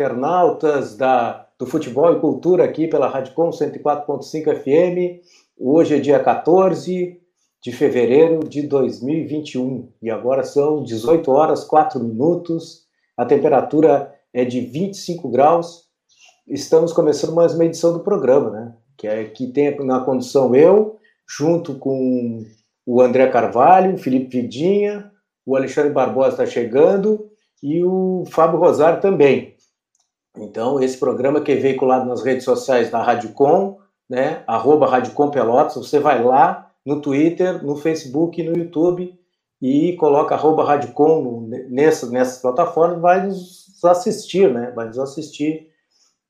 internautas da, do Futebol e Cultura aqui pela Radicom 104.5 FM. Hoje é dia 14 de fevereiro de 2021 e agora são 18 horas 4 minutos. A temperatura é de 25 graus. Estamos começando mais uma edição do programa, né? Que é que tem na condução eu, junto com o André Carvalho, o Felipe Vidinha, o Alexandre Barbosa está chegando e o Fábio Rosário também. Então, esse programa que é veiculado nas redes sociais da Rádio Com, né, arroba Rádio Com Pelotas, você vai lá no Twitter, no Facebook no YouTube e coloca arroba Rádio Com nessa, nessas plataformas vai nos assistir, né, vai nos assistir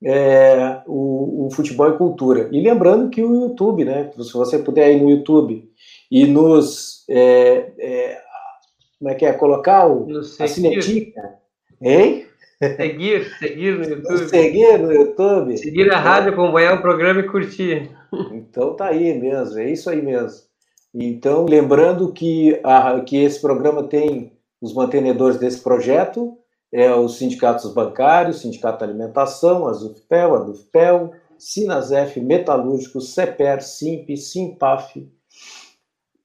é, o, o, Futebol e Cultura. E lembrando que o YouTube, né, se você puder ir no YouTube e nos é, é, como é que é? Colocar o, a sinetinha. Hein? Seguir, seguir no YouTube. Seguir no YouTube. Seguir a rádio, acompanhar o programa e curtir. Então tá aí mesmo, é isso aí mesmo. Então, lembrando que, a, que esse programa tem os mantenedores desse projeto, é os sindicatos bancários, Sindicato da Alimentação, a ZUFPEL, a DUFPEL, Sinasef, Metalúrgicos, CEPER, SIMP, SIMPAF,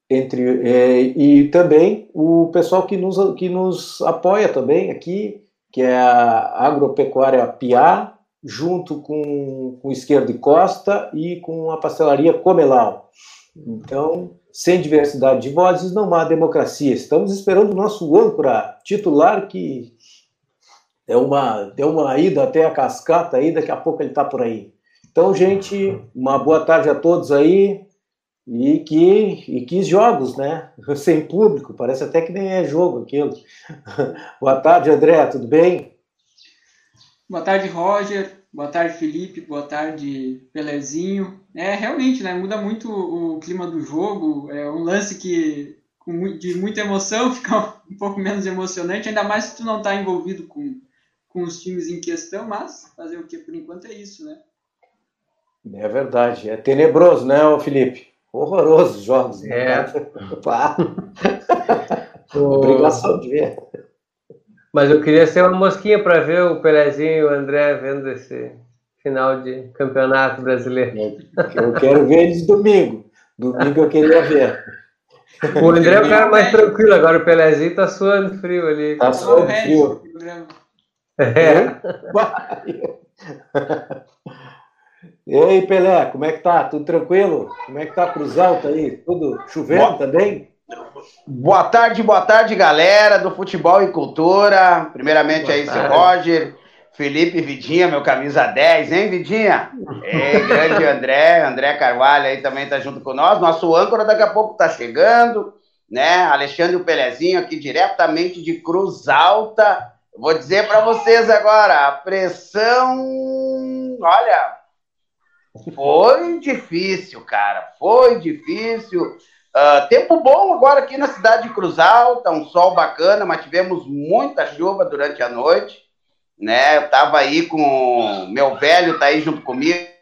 entre é, e também o pessoal que nos, que nos apoia também aqui, que é a Agropecuária Piá, junto com, com Esquerda e Costa e com a pastelaria Comelau. Então, sem diversidade de vozes não há democracia. Estamos esperando o nosso âncora titular que é uma, deu uma ida até a cascata aí, daqui a pouco ele está por aí. Então, gente, uma boa tarde a todos aí. E que, e que jogos, né? Sem público, parece até que nem é jogo aquilo. Boa tarde, André, tudo bem? Boa tarde, Roger. Boa tarde, Felipe. Boa tarde, Pelezinho. É, realmente, né? Muda muito o clima do jogo. É um lance que, de muita emoção, fica um pouco menos emocionante, ainda mais se tu não está envolvido com, com os times em questão, mas fazer o que por enquanto é isso, né? É verdade. É tenebroso, né, Felipe? Horrorosos jogos. Né? É. Obrigação de ver. Mas eu queria ser uma mosquinha para ver o Pelezinho e o André vendo esse final de campeonato brasileiro. Eu quero ver eles domingo. Domingo eu queria ver. O André é o cara mais tranquilo, agora o Pelezinho tá suando frio ali. Tá suando frio. É. E aí, Pelé, como é que tá? Tudo tranquilo? Como é que tá Cruz Alta aí? Tudo chovendo boa... também? Boa tarde, boa tarde, galera do Futebol e Cultura. Primeiramente boa aí, tarde. seu Roger, Felipe Vidinha, meu camisa 10, hein, Vidinha? É, grande André, André Carvalho aí também tá junto com nós. Nosso âncora daqui a pouco tá chegando, né? Alexandre Pelezinho aqui diretamente de Cruz Alta. Vou dizer para vocês agora, a pressão, olha, foi difícil, cara. Foi difícil. Uh, tempo bom agora aqui na cidade de Cruz Alta, um sol bacana, mas tivemos muita chuva durante a noite. Né? Eu tava aí com meu velho, tá aí junto comigo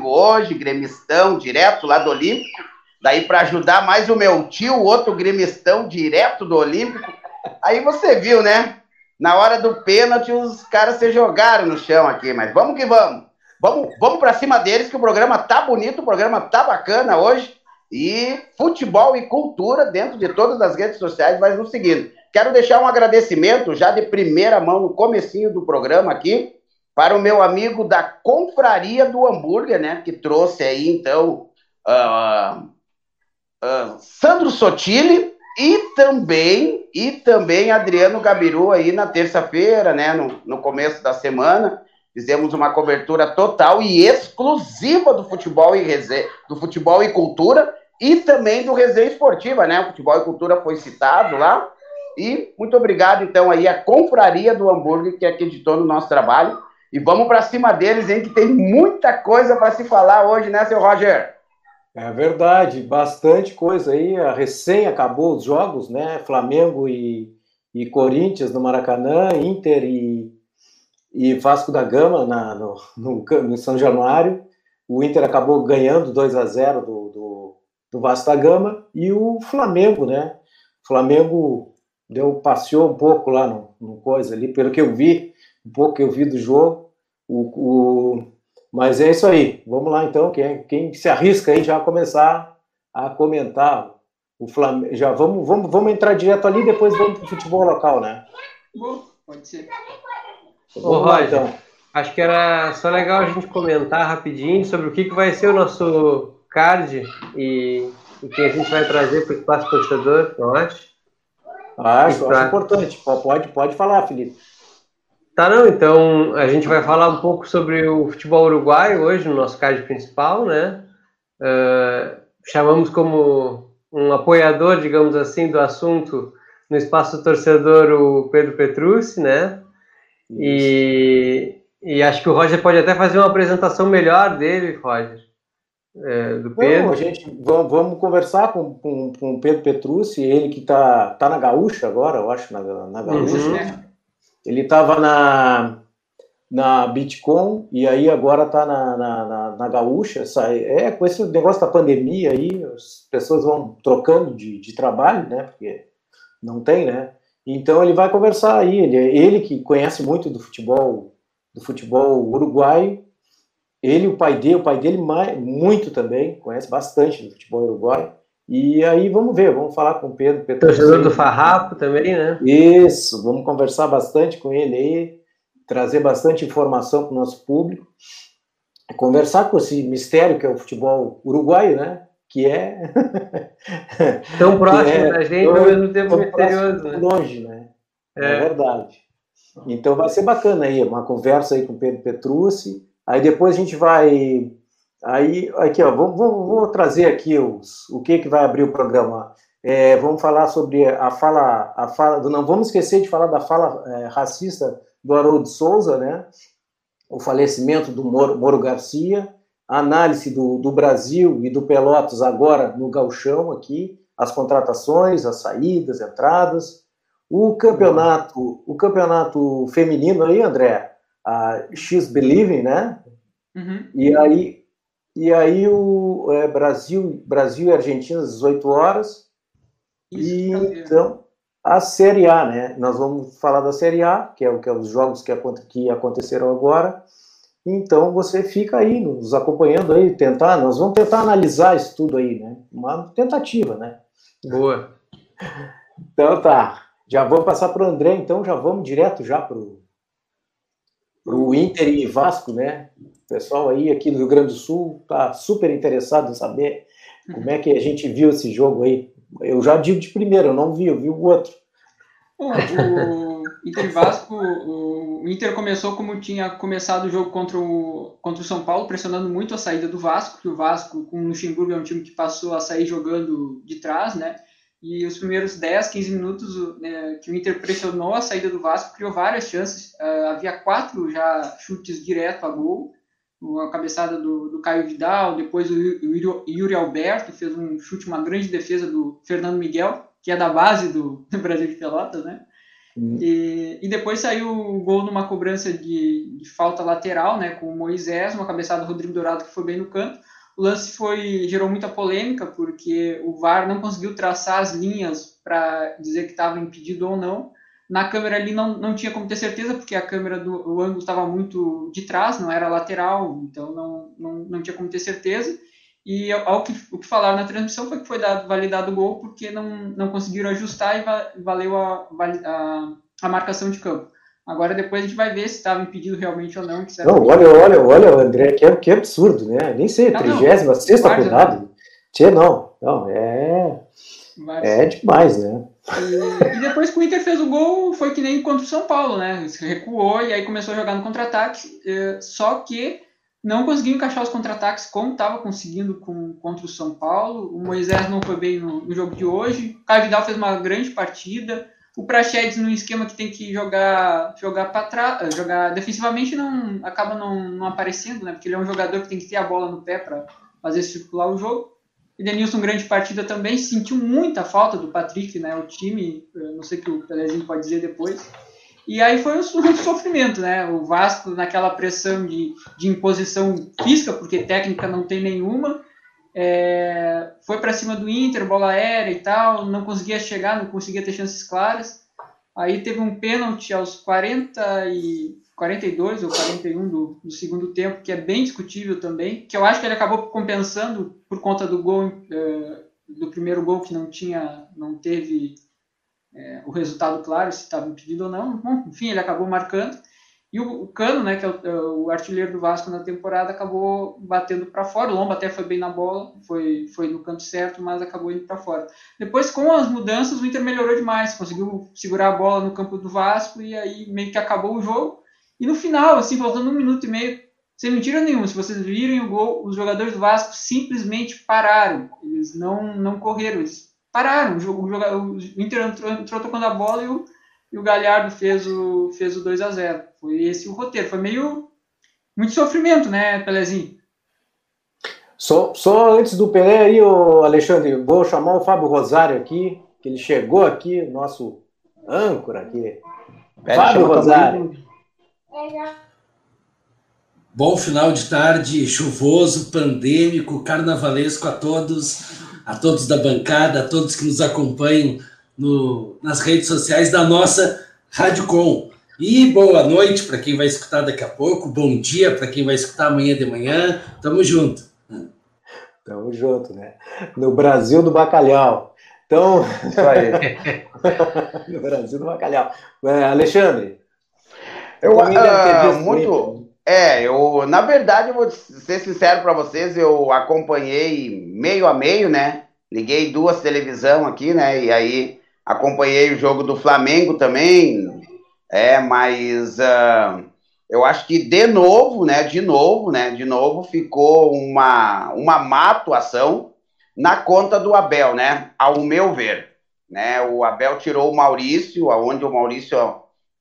hoje, gremistão, direto lá do Olímpico. Daí para ajudar mais o meu tio, outro gremistão direto do Olímpico. Aí você viu, né? Na hora do pênalti, os caras se jogaram no chão aqui, mas vamos que vamos. Vamos, vamos para cima deles, que o programa tá bonito, o programa tá bacana hoje. E futebol e cultura dentro de todas as redes sociais vai nos seguindo. Quero deixar um agradecimento já de primeira mão no comecinho do programa aqui para o meu amigo da Confraria do Hambúrguer, né? Que trouxe aí, então, uh, uh, Sandro Sotile e também, e também Adriano Gabiru aí na terça-feira, né? No, no começo da semana. Fizemos uma cobertura total e exclusiva do futebol e do futebol e cultura e também do resenha esportiva, né? O futebol e cultura foi citado lá. E muito obrigado, então, aí, a Confraria do Hambúrguer, que acreditou no nosso trabalho. E vamos para cima deles, hein? Que tem muita coisa para se falar hoje, né, seu Roger? É verdade, bastante coisa aí. A recém acabou os jogos, né? Flamengo e, e Corinthians no Maracanã, Inter e e Vasco da Gama na, no, no, no, São Januário. O Inter acabou ganhando 2 a 0 do, do, do, Vasco da Gama e o Flamengo, né? O Flamengo deu passeou um pouco lá no, no coisa ali, pelo que eu vi um pouco que eu vi do jogo. O, o, mas é isso aí. Vamos lá então. Quem, quem se arrisca aí já começar a comentar o Flamengo. Já vamos, vamos, vamos entrar direto ali, depois vamos para o futebol local, né? Bom, pode ser. Ô, Roger, então. acho que era só legal a gente comentar rapidinho sobre o que, que vai ser o nosso card e, e que a gente vai trazer para o espaço torcedor, não acha? Acho, pra... acho importante. Pode, pode falar, Felipe. Tá, não, então a gente vai falar um pouco sobre o futebol uruguaio hoje no nosso card principal, né? Uh, chamamos como um apoiador, digamos assim, do assunto no espaço torcedor o Pedro Petrucci, né? E, e, acho que o Roger pode até fazer uma apresentação melhor dele, Roger. É, do Pedro. A gente vamos, vamos conversar com, com, com o Pedro Petrucci, ele que está tá na Gaúcha agora, eu acho, na, na Gaúcha. Uhum. Ele estava na, na Bitcoin e aí agora está na, na, na, na, Gaúcha. É, com esse negócio da pandemia aí, as pessoas vão trocando de, de trabalho, né? Porque não tem, né? Então ele vai conversar aí. Ele, ele que conhece muito do futebol, do futebol uruguaio. Ele, o pai dele, o pai dele mais, muito também, conhece bastante do futebol uruguaio. E aí vamos ver, vamos falar com o Pedro. Pedro Torcedor do Farrapo também, né? Isso, vamos conversar bastante com ele aí, trazer bastante informação para o nosso público, conversar com esse mistério que é o futebol uruguaio, né? Que é. Tão próximo é, da gente, ao mesmo tempo misterioso. Né? Longe, né? É. é verdade. Então vai ser bacana aí, uma conversa aí com o Pedro Petrucci. Aí depois a gente vai Aí, aqui, ó, vou, vou, vou trazer aqui os, o que, que vai abrir o programa. É, vamos falar sobre a fala, a fala não vamos esquecer de falar da fala é, racista do Haroldo Souza, né? O falecimento do Moro, Moro Garcia, a análise do, do Brasil e do Pelotas agora no galchão aqui, as contratações, as saídas, entradas, o campeonato, o campeonato feminino aí, André, a X Believing, né? Uhum. E aí e aí o é, Brasil, Brasil e Argentina às 18 horas. Isso, e então a Série A, né? Nós vamos falar da Série A, que é o que é os jogos que, que aconteceram agora. Então você fica aí nos acompanhando aí, tentar, nós vamos tentar analisar isso tudo aí, né? Uma tentativa, né? Boa. Então tá. Já vamos passar para o André, então já vamos direto já para o Inter e Vasco, né? O pessoal aí aqui do Rio Grande do Sul está super interessado em saber como é que a gente viu esse jogo aí. Eu já digo de primeiro, eu não vi, eu vi o outro. Bom, o Inter Vasco, o Inter começou como tinha começado o jogo contra o, contra o São Paulo, pressionando muito a saída do Vasco, que o Vasco com o Luxemburgo é um time que passou a sair jogando de trás, né? E os primeiros 10, 15 minutos né, que o Inter pressionou a saída do Vasco, criou várias chances. Uh, havia quatro já chutes direto a gol a cabeçada do, do Caio Vidal, depois o, o Yuri Alberto fez um chute, uma grande defesa do Fernando Miguel, que é da base do, do Brasil de Pelotas, né? E, e, depois saiu o gol numa cobrança de, de, falta lateral, né, com o Moisés, uma cabeçada do Rodrigo Dourado que foi bem no canto. O lance foi gerou muita polêmica porque o VAR não conseguiu traçar as linhas para dizer que estava impedido ou não. Na câmera ali não, não tinha como ter certeza, porque a câmera do ângulo estava muito de trás, não era lateral, então não, não, não tinha como ter certeza. E ao que, o que falaram na transmissão foi que foi dado, validado o gol porque não, não conseguiram ajustar e valeu a, a, a marcação de campo. Agora depois a gente vai ver se estava impedido realmente ou não. Não, olha, olha, olha, André, que, que absurdo, né? Nem sei, 36 rodada. Tchê, não, não, é. Mas... É demais, né? E, e, depois que o Inter fez o gol, foi que nem contra o São Paulo, né? Recuou e aí começou a jogar no contra-ataque. É, só que não conseguiu encaixar os contra-ataques como estava conseguindo com, contra o São Paulo. O Moisés não foi bem no, no jogo de hoje. O Caio fez uma grande partida. O Prachedes num esquema que tem que jogar jogar para trás, jogar defensivamente não acaba não, não aparecendo, né? Porque ele é um jogador que tem que ter a bola no pé para fazer circular o jogo. Edenilson, grande partida também, sentiu muita falta do Patrick, né? O time, não sei o que o Pelezinho pode dizer depois. E aí foi um sofrimento, né? O Vasco naquela pressão de, de imposição física, porque técnica não tem nenhuma, é, foi para cima do Inter, bola aérea e tal, não conseguia chegar, não conseguia ter chances claras. Aí teve um pênalti aos 40 e 42 ou 41 do, do, segundo tempo, que é bem discutível também, que eu acho que ele acabou compensando por conta do gol uh, do primeiro gol que não tinha, não teve é, o resultado claro se estava impedido ou não. Bom, enfim, ele acabou marcando. E o, o Cano, né, que é o, é o, artilheiro do Vasco na temporada, acabou batendo para fora. O Lomba até foi bem na bola, foi, foi no canto certo, mas acabou indo para fora. Depois, com as mudanças, o Inter melhorou demais, conseguiu segurar a bola no campo do Vasco e aí meio que acabou o jogo. E no final, assim, faltando um minuto e meio, sem mentira nenhuma, se vocês virem o gol, os jogadores do Vasco simplesmente pararam. Eles não, não correram, eles pararam. O, jogo, o, o Inter entrou, entrou tocando a bola e o, e o Galhardo fez o, fez o 2 a 0 Foi esse o roteiro. Foi meio. Muito sofrimento, né, Pelezinho? Só, só antes do Pelé aí, ô Alexandre, vou chamar o Fábio Rosário aqui, que ele chegou aqui, nosso âncora aqui. Pera, Fábio Rosário. Bom final de tarde, chuvoso, pandêmico, carnavalesco a todos, a todos da bancada, a todos que nos acompanham no, nas redes sociais da nossa Radicom. E boa noite para quem vai escutar daqui a pouco, bom dia para quem vai escutar amanhã de manhã. Tamo junto. Tamo junto, né? No Brasil do bacalhau. Então, isso aí. no Brasil do bacalhau. É, Alexandre. Eu, uh, muito. É, eu, na verdade, vou ser sincero para vocês, eu acompanhei meio a meio, né? Liguei duas televisão aqui, né? E aí acompanhei o jogo do Flamengo também, é, mas uh, eu acho que de novo, né, de novo, né, de novo ficou uma, uma má atuação na conta do Abel, né, ao meu ver, né, o Abel tirou o Maurício, aonde o Maurício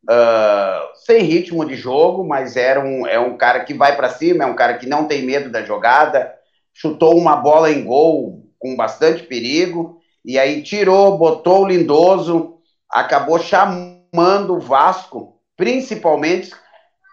uh, sem ritmo de jogo, mas era um, é um cara que vai para cima, é um cara que não tem medo da jogada, chutou uma bola em gol com bastante perigo, e aí tirou, botou o Lindoso, acabou chamando o Vasco, principalmente,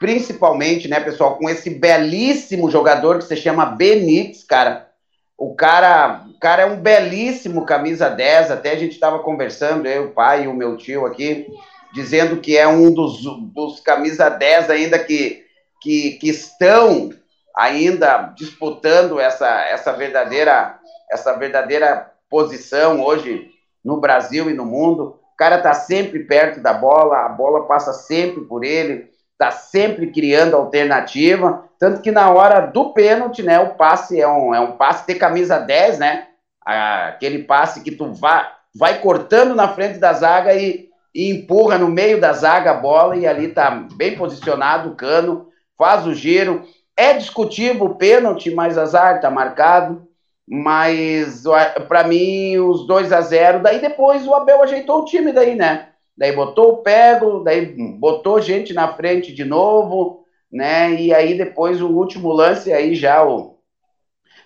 principalmente, né, pessoal, com esse belíssimo jogador que se chama Benítez, cara. O cara, o cara é um belíssimo camisa 10, até a gente estava conversando, eu, o pai e o meu tio aqui, dizendo que é um dos, dos camisa 10 ainda que, que, que estão ainda disputando essa, essa verdadeira essa verdadeira posição hoje no Brasil e no mundo. O cara está sempre perto da bola, a bola passa sempre por ele, está sempre criando alternativa. Tanto que na hora do pênalti, né, o passe é um, é um passe de camisa 10, né? Aquele passe que tu vai, vai cortando na frente da zaga e, e empurra no meio da zaga a bola e ali tá bem posicionado o cano, faz o giro. É discutível o pênalti, mas azar tá marcado mas para mim os 2 a 0 daí depois o Abel ajeitou o time daí, né? Daí botou o Pego, daí botou gente na frente de novo, né? E aí depois o último lance aí já o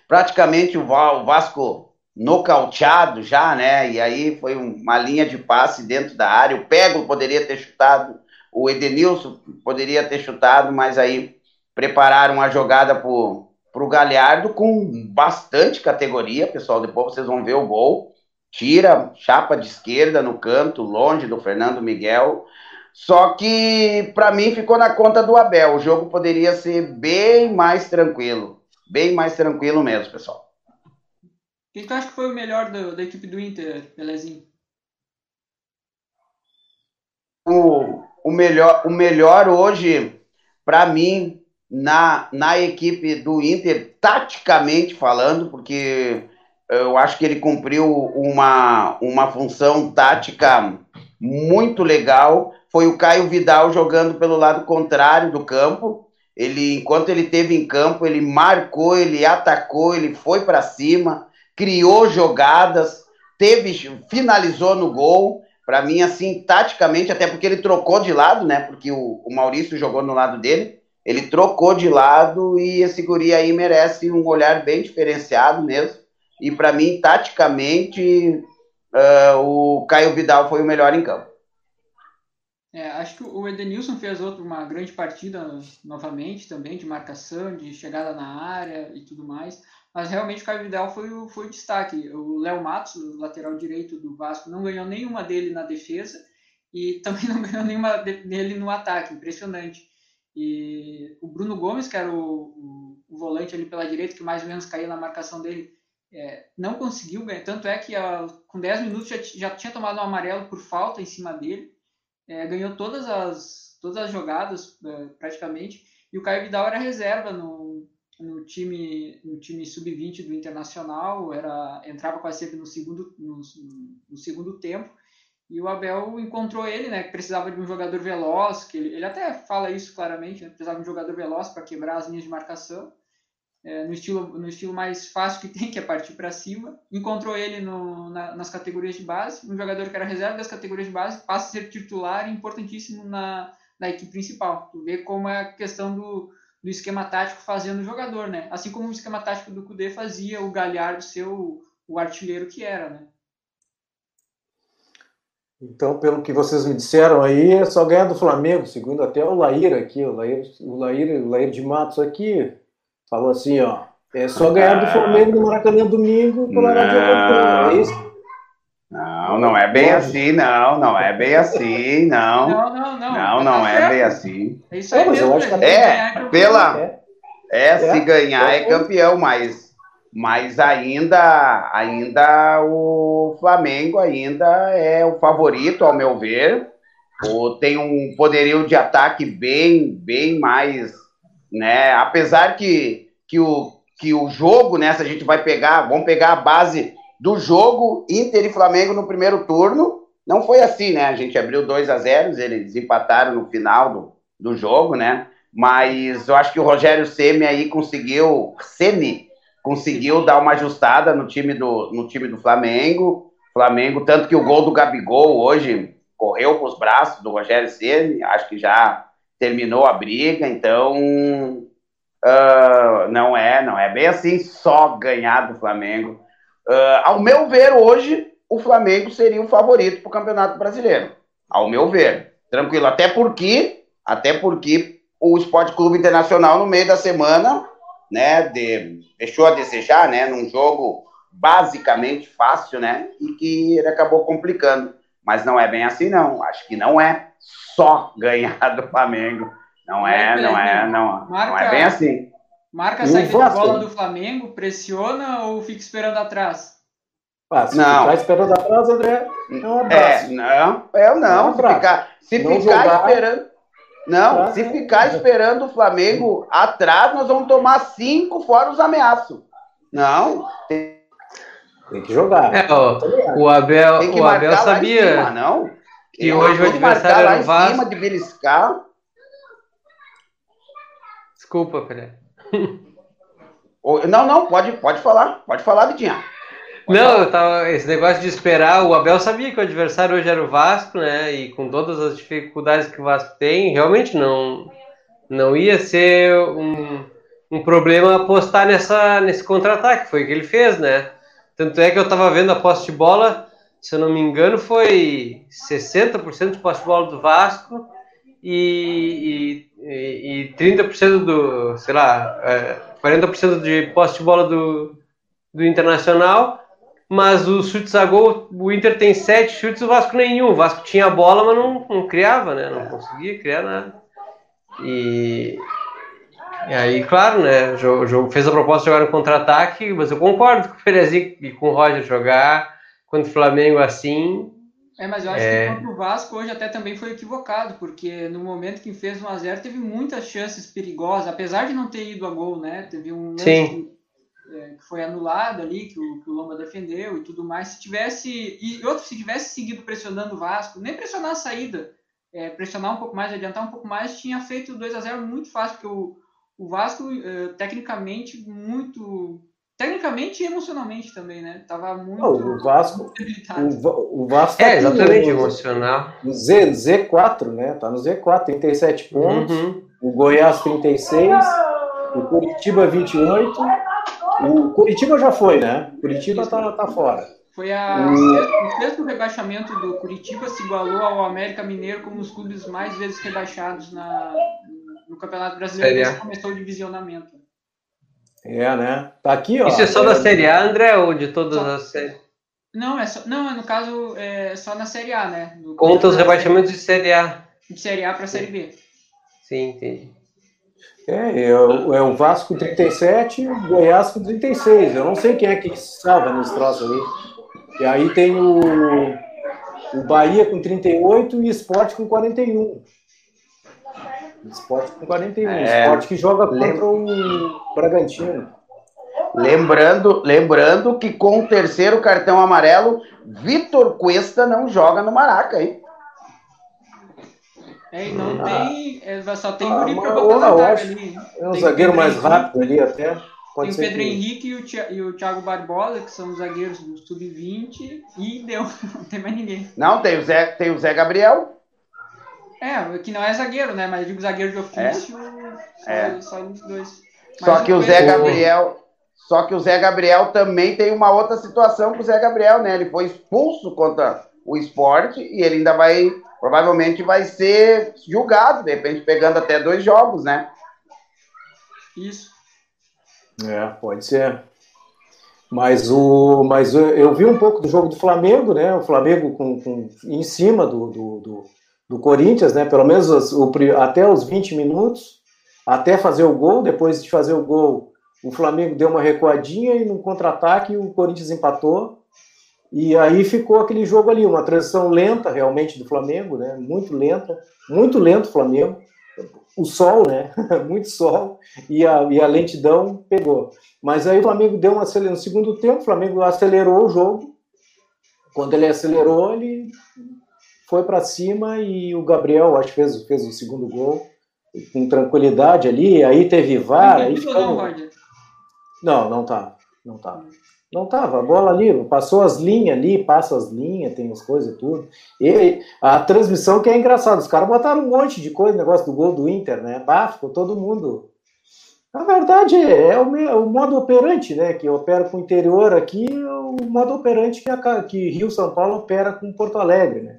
praticamente o Vasco nocauteado já, né? E aí foi uma linha de passe dentro da área. O Pego poderia ter chutado, o Edenilson poderia ter chutado, mas aí prepararam a jogada para o Galhardo com bastante categoria, pessoal. Depois vocês vão ver o gol. Tira, chapa de esquerda no canto, longe do Fernando Miguel. Só que para mim ficou na conta do Abel. O jogo poderia ser bem mais tranquilo. Bem mais tranquilo mesmo, pessoal. Quem tu acha que foi o melhor do, da equipe do Inter, Pelezinho? O, o, melhor, o melhor hoje, para mim, na, na equipe do Inter, taticamente falando, porque eu acho que ele cumpriu uma, uma função tática muito legal. Foi o Caio Vidal jogando pelo lado contrário do campo. Ele, enquanto ele teve em campo, ele marcou, ele atacou, ele foi para cima, criou jogadas, teve, finalizou no gol. Para mim, assim, taticamente, até porque ele trocou de lado, né? Porque o, o Maurício jogou no lado dele ele trocou de lado e esse guri aí merece um olhar bem diferenciado mesmo. E para mim, taticamente, uh, o Caio Vidal foi o melhor em campo. É, acho que o Edenilson fez outra, uma grande partida novamente também, de marcação, de chegada na área e tudo mais. Mas realmente o Caio Vidal foi o, foi o destaque. O Léo Matos, o lateral direito do Vasco, não ganhou nenhuma dele na defesa e também não ganhou nenhuma dele no ataque. Impressionante. E o Bruno Gomes, que era o, o, o volante ali pela direita, que mais ou menos caía na marcação dele, é, não conseguiu ganhar. Tanto é que a, com 10 minutos já, já tinha tomado um amarelo por falta em cima dele. É, ganhou todas as, todas as jogadas, é, praticamente. E o Caio Vidal era reserva no, no time, no time sub-20 do Internacional, era, entrava quase sempre no segundo, no, no segundo tempo. E o Abel encontrou ele, né? Que precisava de um jogador veloz, que ele, ele até fala isso claramente, né, precisava de um jogador veloz para quebrar as linhas de marcação, é, no, estilo, no estilo mais fácil que tem, que é partir para cima. Encontrou ele no, na, nas categorias de base, um jogador que era reserva das categorias de base, passa a ser titular e importantíssimo na, na equipe principal. Tu vê como é a questão do, do esquema tático fazendo o jogador, né? Assim como o esquema tático do Cudê fazia o Galhardo ser o, o artilheiro que era, né? Então, pelo que vocês me disseram aí, é só ganhar do Flamengo, segundo até o Laíra aqui, o Laíra, o Laíra, o Laíra de Matos aqui, falou assim, ó, é só ganhar do Flamengo no Maracanã domingo pela não, é isso? Não, não é bem assim, não, não é bem assim, não. Não, não, não. Não, não é bem assim. É isso aí mesmo, é, pela, é, é, se ganhar é campeão, mas mas ainda, ainda o Flamengo ainda é o favorito, ao meu ver. O, tem um poderio de ataque bem, bem mais, né? Apesar que, que, o, que o jogo, né? Se a gente vai pegar, vamos pegar a base do jogo Inter e Flamengo no primeiro turno, não foi assim, né? A gente abriu 2 a 0 eles empataram no final do, do jogo, né? Mas eu acho que o Rogério Ceni aí conseguiu, Ceni conseguiu dar uma ajustada no time do, no time do Flamengo. Flamengo, tanto que o gol do Gabigol hoje correu para os braços do Rogério Ceni, acho que já terminou a briga, então uh, não é, não é bem assim só ganhar do Flamengo. Uh, ao meu ver, hoje o Flamengo seria o favorito para o Campeonato Brasileiro. Ao meu ver, tranquilo, até porque, até porque o Esporte Clube Internacional no meio da semana né, de, deixou a desejar, né, num jogo basicamente fácil, né, e que ele acabou complicando. Mas não é bem assim, não. Acho que não é só ganhar do Flamengo. Não é, não é, não, marca, não é bem assim. Marca a saída da bola do Flamengo, pressiona ou fica esperando atrás? Ah, se não. ficar esperando atrás, André, é um abraço. É, não, eu não. É um se ficar, se não ficar jogar, esperando não, se ficar esperando o Flamengo atrás, nós vamos tomar cinco fora os ameaços. Não. Tem, tem que jogar. É, ó, o Abel, o Abel sabia cima, não? que hoje o adversário era o Vasco. Cima de beliscar. Desculpa, Pelé. Não, não, pode, pode falar. Pode falar, Vitinha. Não, eu tava, esse negócio de esperar, o Abel sabia que o adversário hoje era o Vasco, né? E com todas as dificuldades que o Vasco tem, realmente não, não ia ser um, um problema apostar nessa, nesse contra-ataque, foi o que ele fez, né? Tanto é que eu tava vendo a posse de bola, se eu não me engano, foi 60% de posse de bola do Vasco e, e, e 30% do, sei lá, é, 40% de posse de bola do, do Internacional mas os chutes a gol, o Inter tem sete chutes, o Vasco nenhum. O Vasco tinha a bola, mas não, não criava, né? Não conseguia criar nada. E, e aí, claro, né? O jogo, fez a proposta de jogar no contra-ataque, mas eu concordo com o Ferezinho e com o Roger jogar contra o Flamengo assim. É, mas eu acho é... que contra o Vasco hoje até também foi equivocado, porque no momento que fez 1x0 teve muitas chances perigosas, apesar de não ter ido a gol, né? Teve um Sim é, que foi anulado ali, que o, que o Lomba defendeu e tudo mais. Se tivesse, e outro, se tivesse seguido pressionando o Vasco, nem pressionar a saída, é, pressionar um pouco mais, adiantar um pouco mais, tinha feito 2 a 0 muito fácil, porque o, o Vasco, é, tecnicamente, muito. Tecnicamente e emocionalmente também, né? Tava muito. o Vasco. O, o Vasco é, exatamente, emocional. Z, Z4, né? Tá no Z4, 37 pontos. Uhum. O Goiás, 36. O Curitiba, 28 o Curitiba já foi, né? Curitiba tá, tá fora. Foi a, o sexto rebaixamento do Curitiba se igualou ao América Mineiro como os clubes mais vezes rebaixados na, no Campeonato Brasileiro desde que começou o divisionamento. É, né? Tá aqui, ó. Isso é só da Série A, André, ou de todas só... as séries? Não, é só, não, no caso é só na Série A, né? Conta os rebaixamentos de Série A. De Série A para Série B. Sim, entendi. É, é, o, é o Vasco 37 e o Goiás com 36. Eu não sei quem é que salva nesse troço ali. E aí tem o, o Bahia com 38 e o Sport com 41. Esporte com 41. É, esporte que joga contra o Bragantino. Lembrando, lembrando que com o terceiro cartão amarelo, Vitor Cuesta não joga no Maraca, hein? É, e não ah. tem. Só tem ah, Uri pra botar na ali. É um zagueiro mais Henrique, rápido ali até. Pode tem o Pedro que... Henrique e o, Thiago Barbosa, que são os zagueiros do Sub-20, e deu. Não tem mais ninguém. Não, tem o Zé, tem o Zé Gabriel. É, que não é zagueiro, né? Mas eu digo zagueiro de ofício, é. só, é. só os dois. Mas só que o Zé Gabriel. Só que o Zé Gabriel também tem uma outra situação com o Zé Gabriel, né? Ele foi expulso contra o esporte e ele ainda vai, provavelmente vai ser julgado, de repente pegando até dois jogos, né? Isso. É, pode ser. Mas, o, mas eu vi um pouco do jogo do Flamengo, né? O Flamengo com, com em cima do, do, do, do Corinthians, né? Pelo menos os, o, até os 20 minutos, até fazer o gol. Depois de fazer o gol, o Flamengo deu uma recuadinha e no contra-ataque o Corinthians empatou. E aí ficou aquele jogo ali, uma transição lenta realmente do Flamengo, né? Muito lenta, muito lento o Flamengo. O sol, né? muito sol, e a, e a lentidão pegou. Mas aí o Flamengo deu uma no segundo tempo, o Flamengo acelerou o jogo. Quando ele acelerou, ele foi para cima e o Gabriel, acho que fez, fez o segundo gol com tranquilidade ali. Aí teve VAR. Aí ficou... Não, não tá. Não tá. Não tava, a bola ali, passou as linhas ali, passa as linhas, tem as coisas tudo. E a transmissão que é engraçado, os caras botaram um monte de coisa, negócio do gol do Inter, né? Bah, ficou todo mundo. Na verdade, é, é o, é o modo operante, né? Que opera com o interior aqui, é o modo operante que, a, que Rio São Paulo opera com Porto Alegre, né?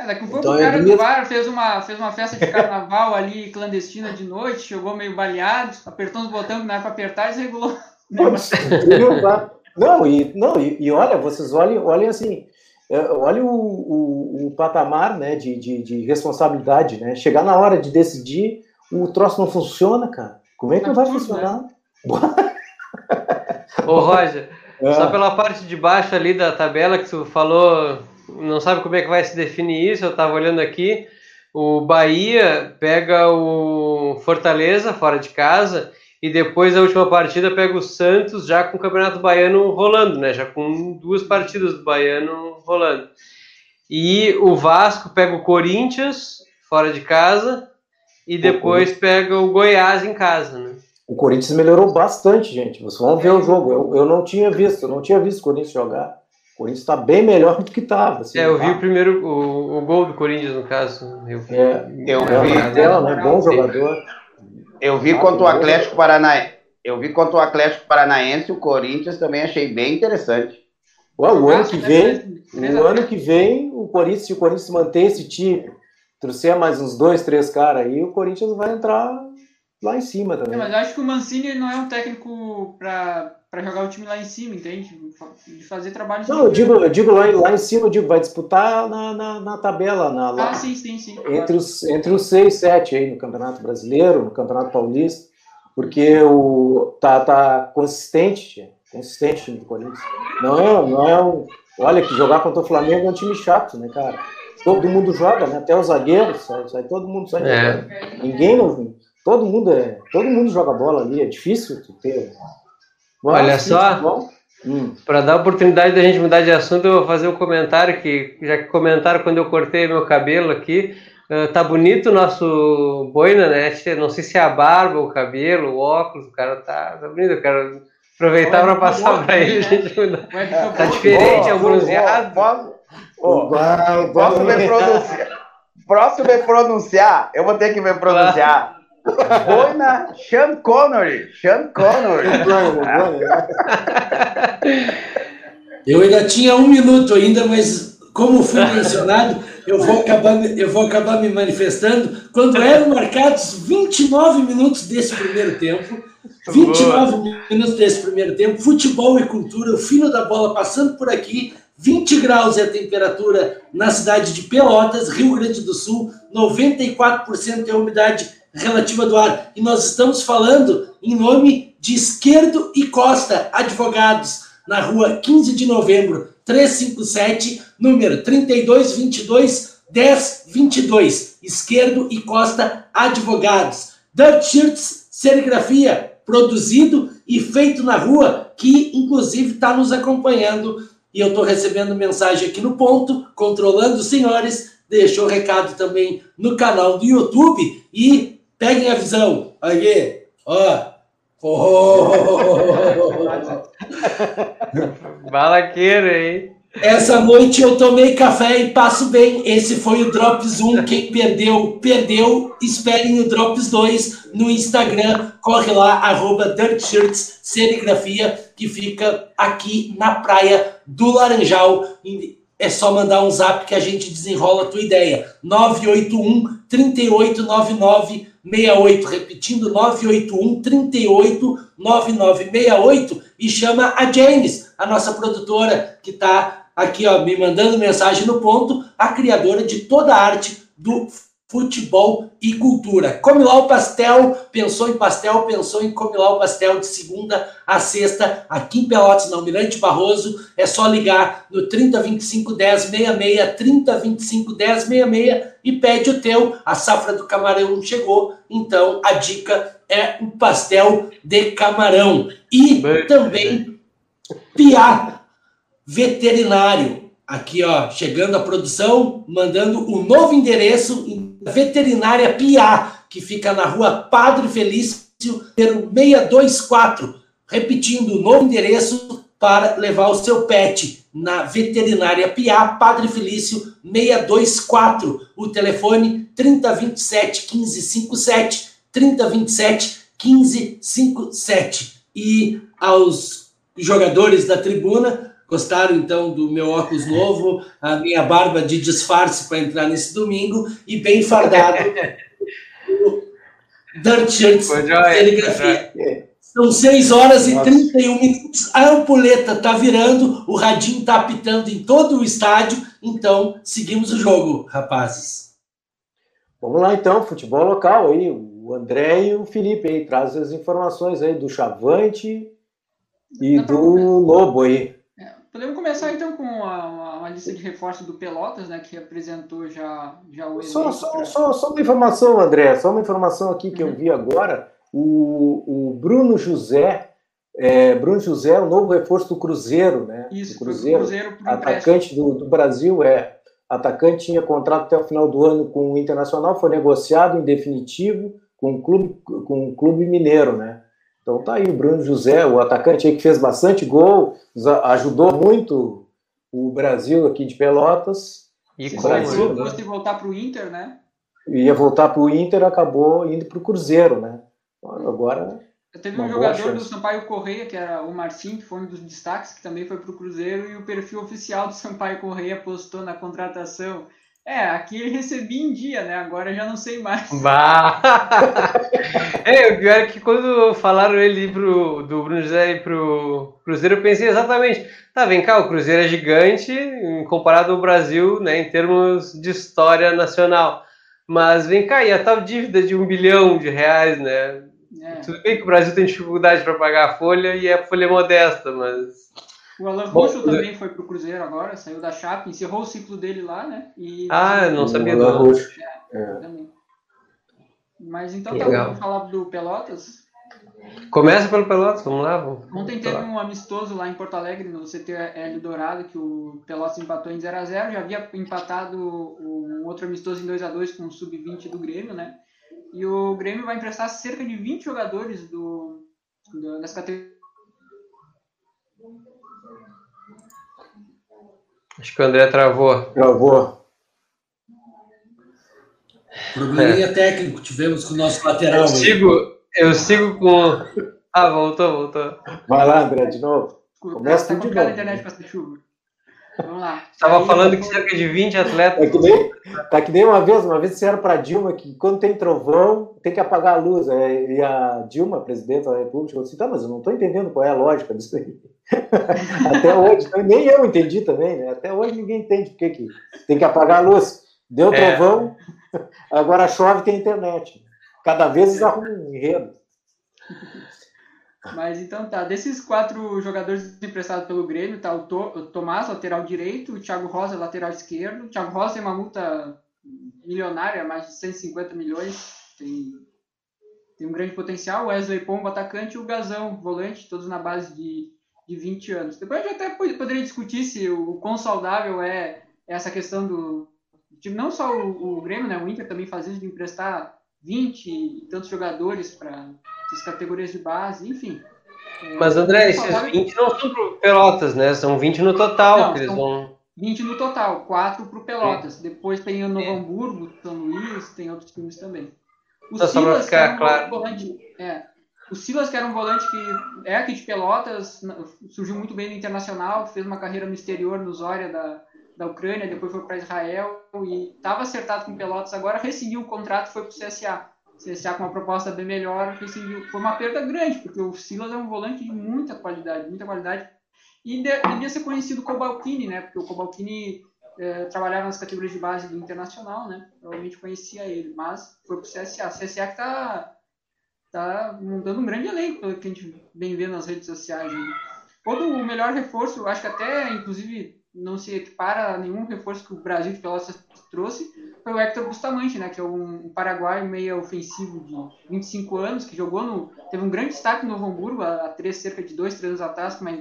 É, daqui a pouco então, o cara do bar fez uma, fez uma festa de carnaval ali clandestina de noite, chegou meio baleado, apertou os botões que não era para apertar e desregulou. Não, e, não, e, e olha, vocês olhem, olhem assim, é, olha o, o, o, patamar né, de, de, de, responsabilidade, né? Chegar na hora de decidir, o troço não funciona, cara. Como é que não vai funcionar? Né? Ô, Roger, é. só pela parte de baixo ali da tabela que tu falou, não sabe como é que vai se definir isso, eu estava olhando aqui, o Bahia pega o Fortaleza fora de casa e depois a última partida pega o Santos já com o Campeonato Baiano rolando, né? Já com duas partidas do Baiano rolando. E o Vasco pega o Corinthians fora de casa e depois pega o Goiás em casa, né? O Corinthians melhorou bastante, gente. Vocês vão ver o jogo. Eu, eu não tinha visto, eu não tinha visto o Corinthians jogar. O Corinthians está bem melhor do que estava. Assim, é, eu vi tá? o primeiro, o, o, gol do Corinthians, no caso. Eu vi. É, eu é, vi. Dela, né? Bom jogador. Eu vi contra o Atlético Paranaense. Eu vi contra o Atlético Paranaense, o Corinthians também achei bem interessante. Ué, o ano que vem, o ano que vem, o Corinthians, se o Corinthians manter esse time, trouxer mais uns dois, três caras aí, o Corinthians vai entrar lá em cima também. É, mas eu acho que o Mancini não é um técnico para para jogar o time lá em cima, entende? De fazer trabalho. Não, eu digo, eu digo lá, lá em cima, eu digo, vai disputar na, na, na tabela. Na, lá, ah, sim, sim, sim. Entre, claro. os, entre os seis, sete aí no Campeonato Brasileiro, no Campeonato Paulista, porque o, tá, tá consistente, consistente o time do Corinthians. Não é, não é um. Olha, que jogar contra o Flamengo é um time chato, né, cara? Todo mundo joga, né? Até os zagueiros, sai, sai todo mundo sai é. Ninguém não. Todo mundo, é, todo mundo joga bola ali, é difícil ter Olha só, hum. para dar oportunidade da gente mudar de assunto, eu vou fazer um comentário que já que comentaram quando eu cortei meu cabelo aqui. Uh, tá bonito o nosso boina, né? Não sei se é a barba, o cabelo, o óculos, o cara tá, tá bonito. Eu quero aproveitar para passar para ele. Gente, tá diferente, é bronzeado. Posso me pronunciar? Próximo me pronunciar, eu vou ter que me pronunciar. Foi na Sean Connery. Sean Connery. Eu ainda tinha um minuto ainda, mas como fui mencionado, eu vou acabar, eu vou acabar me manifestando. Quando eram marcados 29 minutos desse primeiro tempo, 29 Boa. minutos desse primeiro tempo, futebol e cultura, o fino da bola passando por aqui, 20 graus é a temperatura na cidade de Pelotas, Rio Grande do Sul, 94% é a umidade relativa do ar. E nós estamos falando em nome de Esquerdo e Costa, advogados, na rua 15 de novembro, 357, número 3222 1022. Esquerdo e Costa, advogados. Dirt Shirts, serigrafia, produzido e feito na rua, que inclusive está nos acompanhando. E eu estou recebendo mensagem aqui no ponto, controlando os senhores, deixou recado também no canal do YouTube e peguem a visão. Aí, ó. Oh. Balaqueiro, hein? Essa noite eu tomei café e passo bem. Esse foi o Drops 1. Quem perdeu, perdeu. Esperem o Drops 2 no Instagram. Corre lá, arroba Dirtshirts Serigrafia, que fica aqui na praia do Laranjal. É só mandar um zap que a gente desenrola a tua ideia. 981 3899 68. Repetindo, 981 389968 e chama a James, a nossa produtora, que está aqui, ó, me mandando mensagem no ponto, a criadora de toda a arte do futebol e cultura. Come lá o pastel, pensou em pastel, pensou em come lá o pastel de segunda a sexta, aqui em Pelotas, na Almirante Barroso. É só ligar no 3025 1066, 3025 1066 e pede o teu. A safra do camarão chegou, então a dica é o pastel de camarão. E Bem, também piar veterinário. Aqui, ó, chegando a produção, mandando o novo endereço veterinária Pia, que fica na rua Padre Felício, número 624. Repetindo, o novo endereço para levar o seu pet na veterinária Pia, Padre Felício 624. O telefone 3027 1557, 3027 1557. E aos jogadores da tribuna, Gostaram então do meu óculos novo, a minha barba de disfarce para entrar nesse domingo e bem fardado. Dirt Shirts, serigrafia. São 6 horas e Nossa. 31 minutos. A ampuleta está virando, o radinho está apitando em todo o estádio. Então, seguimos o jogo, rapazes. Vamos lá então, futebol local aí. O André e o Felipe aí trazem as informações aí do Chavante e do Lobo aí. Podemos começar então com uma, uma, lista de reforços do Pelotas, né, que apresentou já, já o só, só, pra... só, só, uma informação, André, só uma informação aqui que uhum. eu vi agora. O, o Bruno José, é, Bruno José é o novo reforço do Cruzeiro, né? Isso, do Cruzeiro, Cruzeiro atacante do, do, Brasil, é. Atacante tinha contrato até o final do ano com o Internacional, foi negociado em definitivo com o clube, com o clube mineiro, né? Então tá aí o Bruno José, o atacante aí que fez bastante gol, ajudou muito o Brasil aqui de Pelotas. E o Brasil de voltar para o Inter, né? Ia voltar para o Inter, acabou indo para o Cruzeiro, né? Agora. Teve um jogador do Sampaio Correia, que era o Marcinho, que foi um dos destaques, que também foi para o Cruzeiro, e o perfil oficial do Sampaio Correia postou na contratação é, aqui ele recebia em dia, né? Agora já não sei mais. Bah! é, o pior é que quando falaram ele pro, do Bruno José pro Cruzeiro, eu pensei exatamente, tá, vem cá, o Cruzeiro é gigante comparado ao Brasil, né, em termos de história nacional. Mas vem cá, e a tal dívida de um bilhão de reais, né? É. Tudo bem que o Brasil tem dificuldade para pagar a folha e a folha é modesta, mas o Alan Roxo também foi pro Cruzeiro agora, saiu da Chape, encerrou o ciclo dele lá, né? E... Ah, eu não sabia do Alan Roxo. É, é. Mas então tá, vamos falar do Pelotas. Começa pelo Pelotas, vamos lá. Vamos. Ontem teve um amistoso lá em Porto Alegre, no CT Hélio Dourado, que o Pelotas empatou em 0x0. Já havia empatado um outro amistoso em 2x2 com o Sub-20 do Grêmio, né? E o Grêmio vai emprestar cerca de 20 jogadores do, do das categorias Acho que o André travou. Travou. Probleminha é. técnico tivemos com o nosso lateral. Eu sigo, eu sigo com. Ah, voltou, voltou. Vai lá, André, de novo. Começa tá de novo. internet para chuva. Vamos lá. Estava falando que cerca de 20 atletas. É que nem, tá que nem uma vez, uma vez disseram para Dilma que quando tem trovão tem que apagar a luz. É, e a Dilma, presidente da República, falou assim: tá, mas eu não estou entendendo qual é a lógica disso aí. Até hoje, então, nem eu entendi também, né? Até hoje ninguém entende por que tem que apagar a luz. Deu é. trovão, agora chove tem internet. Cada vez eles arrumam um enredo. Mas então tá, desses quatro jogadores emprestados pelo Grêmio, tá o, to, o Tomás, lateral direito, o Thiago Rosa, lateral esquerdo. O Thiago Rosa tem uma multa milionária, mais de 150 milhões, tem, tem um grande potencial. O Wesley Pombo, atacante, e o Gazão, volante, todos na base de, de 20 anos. Depois a gente até poderia discutir se o, o quão saudável é essa questão do. Tipo, não só o, o Grêmio, né? O Inter também faz isso de emprestar 20 e tantos jogadores para as categorias de base, enfim. É, Mas, André, esses 20 não são para Pelotas, né? São 20 no total não, vão. 20 no total, 4 para o Pelotas. Sim. Depois tem o Novo é. Hamburgo, São Luís, tem outros times também. O Só Silas, que era um claro. volante, é, o Silas, que era um volante que é aqui de Pelotas, surgiu muito bem no Internacional, fez uma carreira no exterior, no Zória da, da Ucrânia, depois foi para Israel e estava acertado com Pelotas, agora rescindiu o contrato e foi para o CSA. CSA com uma proposta bem melhor, rescindiu. Foi uma perda grande, porque o Silas é um volante de muita qualidade, muita qualidade. E devia ser conhecido o Balcini, né? Porque o Cobalcini é, trabalhava nas categorias de base do Internacional, né? Provavelmente conhecia ele, mas foi para o CSA. CSA que está tá montando um grande elenco, pelo que a gente vem vendo nas redes sociais. Né? Todo o melhor reforço, acho que até, inclusive, não se equipara a nenhum reforço que o Brasil de Pelotas trouxe, foi o Hector Bustamante, né, que é um, paraguaio meio ofensivo de 25 anos, que jogou no. teve um grande destaque no Novo Hamburgo há, três, cerca de dois, três anos atrás, mas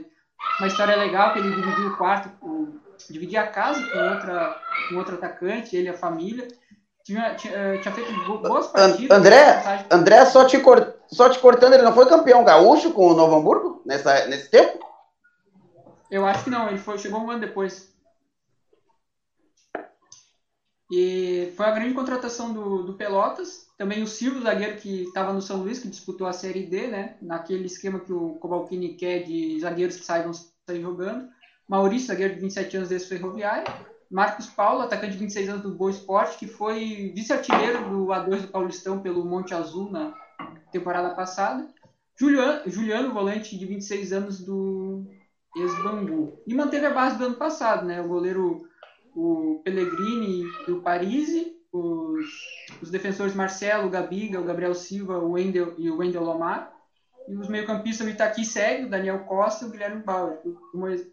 uma história legal que ele dividiu o quarto, o, dividia a casa com outra, com outro atacante, ele e a família. Tinha, tinha, eh, tinha feito boas partidas. André, André só, te cort, só te cortando, ele não foi campeão gaúcho com o Novo Hamburgo nessa, nesse tempo? Eu acho que não, ele foi, chegou um ano depois. E foi a grande contratação do, do Pelotas. Também o Silvio, zagueiro que estava no São Luís, que disputou a Série D, né? Naquele esquema que o Cobalcini quer de zagueiros que saibam sair jogando. Maurício, zagueiro de 27 anos desse Ferroviário. Marcos Paulo, atacante de 26 anos do Boa Esporte, que foi vice-artilheiro do A2 do Paulistão pelo Monte Azul na temporada passada. Juliano, Juliano volante de 26 anos do ex-Bangu. E manteve a base do ano passado, né? O goleiro o Pellegrini e o Parisi, os, os defensores Marcelo, Gabiga, o Gabriel Silva o Wendel, e o Wendel Lomar, e os meio-campistas o Itaqui Segue, o Daniel Costa o Guilherme Bauer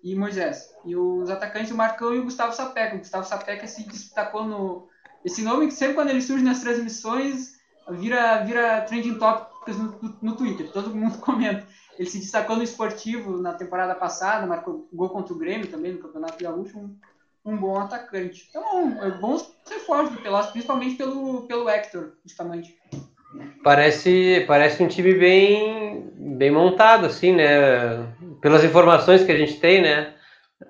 e Moisés. E os atacantes o Marcão e o Gustavo Sapeca. O Gustavo Sapeca se destacou no. Esse nome que sempre quando ele surge nas transmissões vira, vira trending topics no, no Twitter, todo mundo comenta. Ele se destacou no esportivo na temporada passada, marcou gol contra o Grêmio também no Campeonato Gaúcho, um, um bom atacante. Então, é bons reforços do Pelotas, principalmente pelo, pelo Hector, justamente. Parece, parece um time bem, bem montado, assim, né? Pelas informações que a gente tem, né?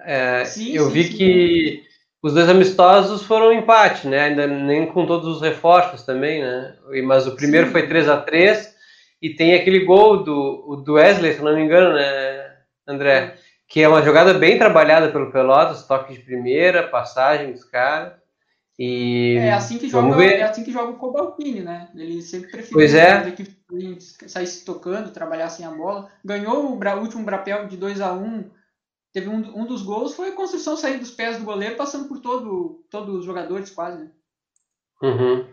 É, sim, eu sim, vi sim. que os dois amistosos foram empate, né? Ainda nem com todos os reforços também, né? Mas o primeiro foi 3 a 3 e tem aquele gol do, do Wesley, se não me engano, né, André? Que é uma jogada bem trabalhada pelo Pelotas, toque de primeira, passagem dos caras. E é assim que joga, é assim que joga o Cobalcini, né? Ele sempre prefere pois é. que saísse tocando, trabalhar sem a bola. Ganhou o último Brapel de 2 a 1 um. Teve um, um dos gols, foi a construção sair dos pés do goleiro, passando por todo, todos os jogadores, quase. Né? Uhum.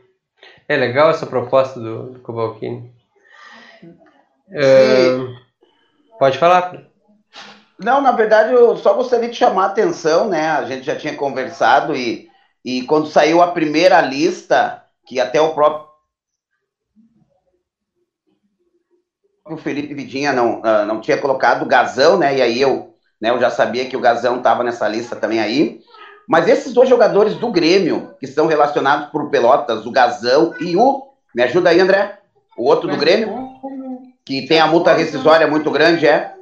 É legal essa proposta do, do Cobalcini. Uh, pode falar. Não, na verdade, eu só gostaria de chamar a atenção, né? A gente já tinha conversado e, e quando saiu a primeira lista, que até o próprio o Felipe Vidinha não, uh, não tinha colocado o Gazão, né? E aí eu, né, eu já sabia que o Gazão estava nessa lista também aí. Mas esses dois jogadores do Grêmio, que são relacionados por Pelotas, o Gazão e o. Me ajuda aí, André? O outro do Grêmio? que tem a multa rescisória muito grande, é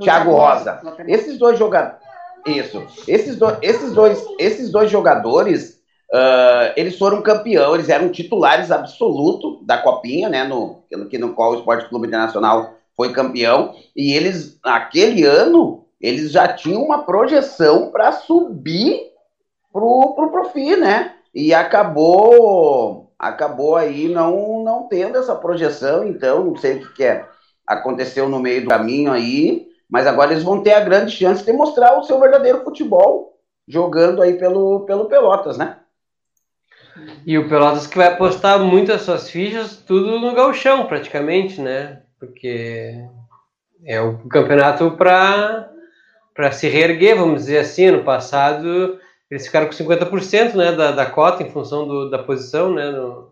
Thiago Rosa. Esses dois jogadores. Isso. Esses, do, esses, dois, esses dois jogadores, uh, eles foram campeão, eles eram titulares absoluto da Copinha, né? No, que no qual o Esporte Clube Internacional foi campeão. E eles, naquele ano, eles já tinham uma projeção para subir pro, pro Profi, né? E acabou acabou aí não, não tendo essa projeção, então não sei o que, que é, aconteceu no meio do caminho aí, mas agora eles vão ter a grande chance de mostrar o seu verdadeiro futebol jogando aí pelo, pelo Pelotas, né? E o Pelotas que vai apostar muitas suas fichas tudo no galchão, praticamente, né? Porque é o campeonato para para se reerguer, vamos dizer assim. No passado eles ficaram com 50% né, da, da cota em função do, da posição, né? No,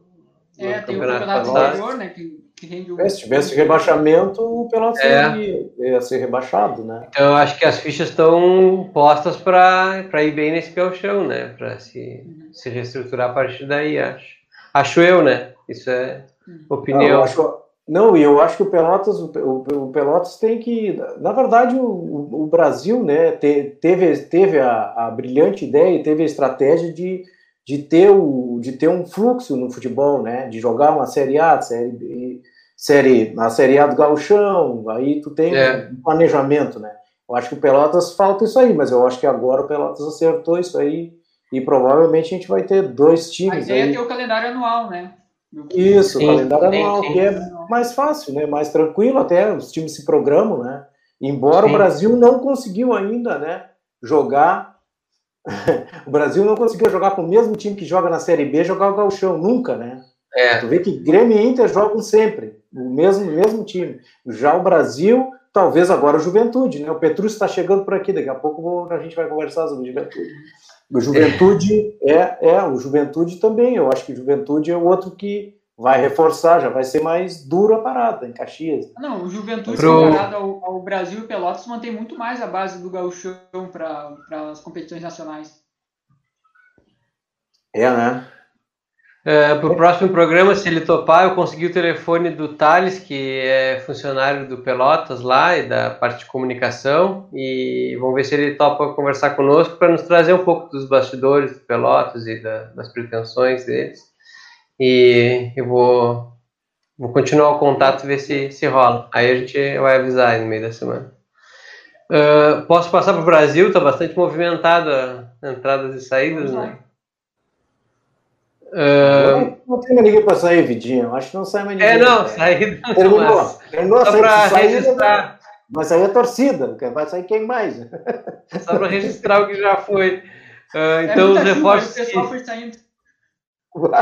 é, no tem campeonato o campeonato anterior, né? Que, que rende o... É, se tivesse rebaixamento, o Pelotas é. ia, ia ser rebaixado, né? Então eu acho que as fichas estão postas para ir bem nesse galchão, né? Para se, uhum. se reestruturar a partir daí, acho. Acho eu, né? Isso é uhum. opinião. Não, acho, não, e eu acho que o Pelotas, o, o, Pelotas tem que, na verdade, o, o Brasil, né, te, teve, teve a, a, brilhante ideia e teve a estratégia de, de, ter o, de ter um fluxo no futebol, né, de jogar uma Série A, série, B, série a Série A do Gauchão, aí tu tem é. um planejamento, né. Eu acho que o Pelotas falta isso aí, mas eu acho que agora o Pelotas acertou isso aí e provavelmente a gente vai ter dois times. A ideia aí. é ter o calendário anual, né? Isso, sim, calendário sim, anual, sim. que é mais fácil, né? Mais tranquilo, até os times se programam, né? Embora o Brasil não conseguiu ainda, né? Jogar. o Brasil não conseguiu jogar com o mesmo time que joga na Série B, jogar o Gauchão, nunca, né? É. Tu vê que Grêmio e Inter jogam sempre, o mesmo, mesmo time. Já o Brasil, talvez agora o Juventude, né? O Petrus está chegando por aqui, daqui a pouco a gente vai conversar sobre o Juventude. O Juventude é, é, o Juventude também. Eu acho que o Juventude é o outro que vai reforçar, já vai ser mais duro a parada em Caxias. Não, o Juventude Pro... comparado ao, ao, Brasil e Pelotas mantém muito mais a base do gauchão para as competições nacionais. É, né? Uh, para o próximo programa, se ele topar, eu consegui o telefone do Thales, que é funcionário do Pelotas lá e da parte de comunicação, e vamos ver se ele topa conversar conosco para nos trazer um pouco dos bastidores do Pelotas e da, das pretensões deles. E eu vou, vou continuar o contato e ver se, se rola. Aí a gente vai avisar no meio da semana. Uh, posso passar para o Brasil? Está bastante movimentado a entradas e saídas, né? Uh... Não, tem mais ninguém para sair, Vidinho. Acho que não sai mais ninguém. É, não, saída. Terminou. Mas... Terminou Só para registrar. Mas aí é torcida, vai sair quem mais? Só para registrar o que já foi. Uh, então, é os reforços. Chuva, o pessoal foi saindo.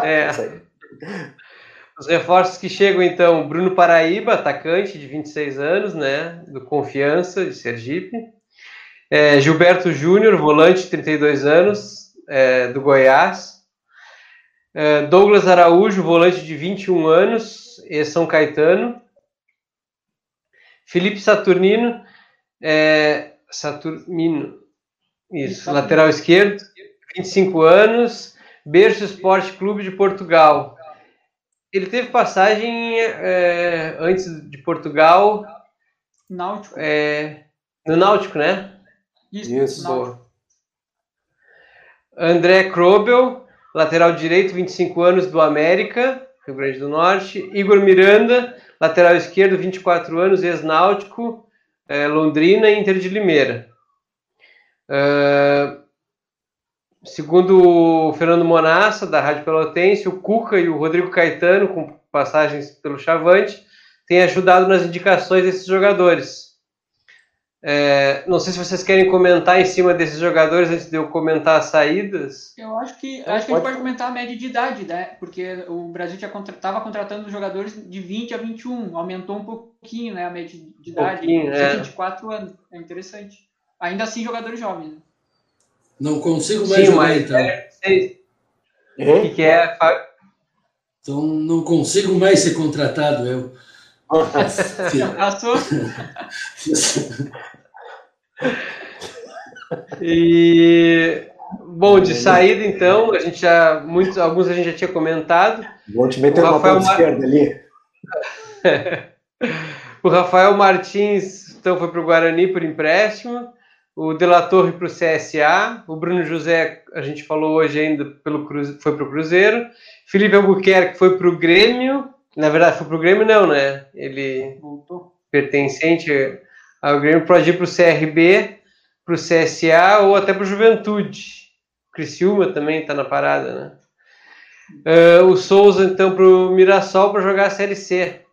É. Os reforços que chegam, então, Bruno Paraíba, atacante de 26 anos, né? Do Confiança, de Sergipe. É, Gilberto Júnior, volante, 32 anos, é, do Goiás. É, Douglas Araújo, volante de 21 anos, e São Caetano. Felipe Saturnino, é, Saturnino, isso, lateral esquerdo, 25 anos, Berço Esporte Clube de Portugal. Ele teve passagem é, antes de Portugal. Náutico. É, no Náutico, né? Isso. Isso. André Krobel, lateral direito, 25 anos, do América, Rio Grande do Norte. Igor Miranda, lateral esquerdo, 24 anos, ex-náutico, é, Londrina e Inter de Limeira. Uh, segundo o Fernando Monassa, da Rádio Pelotense, o Cuca e o Rodrigo Caetano, com passagens pelo Chavante, têm ajudado nas indicações desses jogadores. É, não sei se vocês querem comentar em cima desses jogadores antes de eu comentar as saídas. Eu acho que, é, acho que a gente pode comentar a média de idade, né? Porque o Brasil estava contra, contratando jogadores de 20 a 21, aumentou um pouquinho né, a média de idade. Um é. 24 anos, é interessante. Ainda assim, jogadores jovens. Não consigo mais Sim, jogar, então. É, o que, que é? Então, não consigo mais ser contratado, eu. Passou? e bom, de saída então, a gente já muitos, alguns a gente já tinha comentado. Vou te meter o Rafael Mar... esquerda ali. o Rafael Martins então foi para o Guarani por empréstimo. O De La Torre para o CSA, o Bruno José, a gente falou hoje ainda, pelo Cruze... foi para o Cruzeiro, Felipe Albuquerque foi para o Grêmio, na verdade, foi pro Grêmio, não, né? Ele Voltou. pertencente ao Grêmio pode ir pro CRB, pro CSA ou até Juventude. O Criciúma também está na parada, né? Uh, o Souza, então, pro Mirassol para jogar a Série C.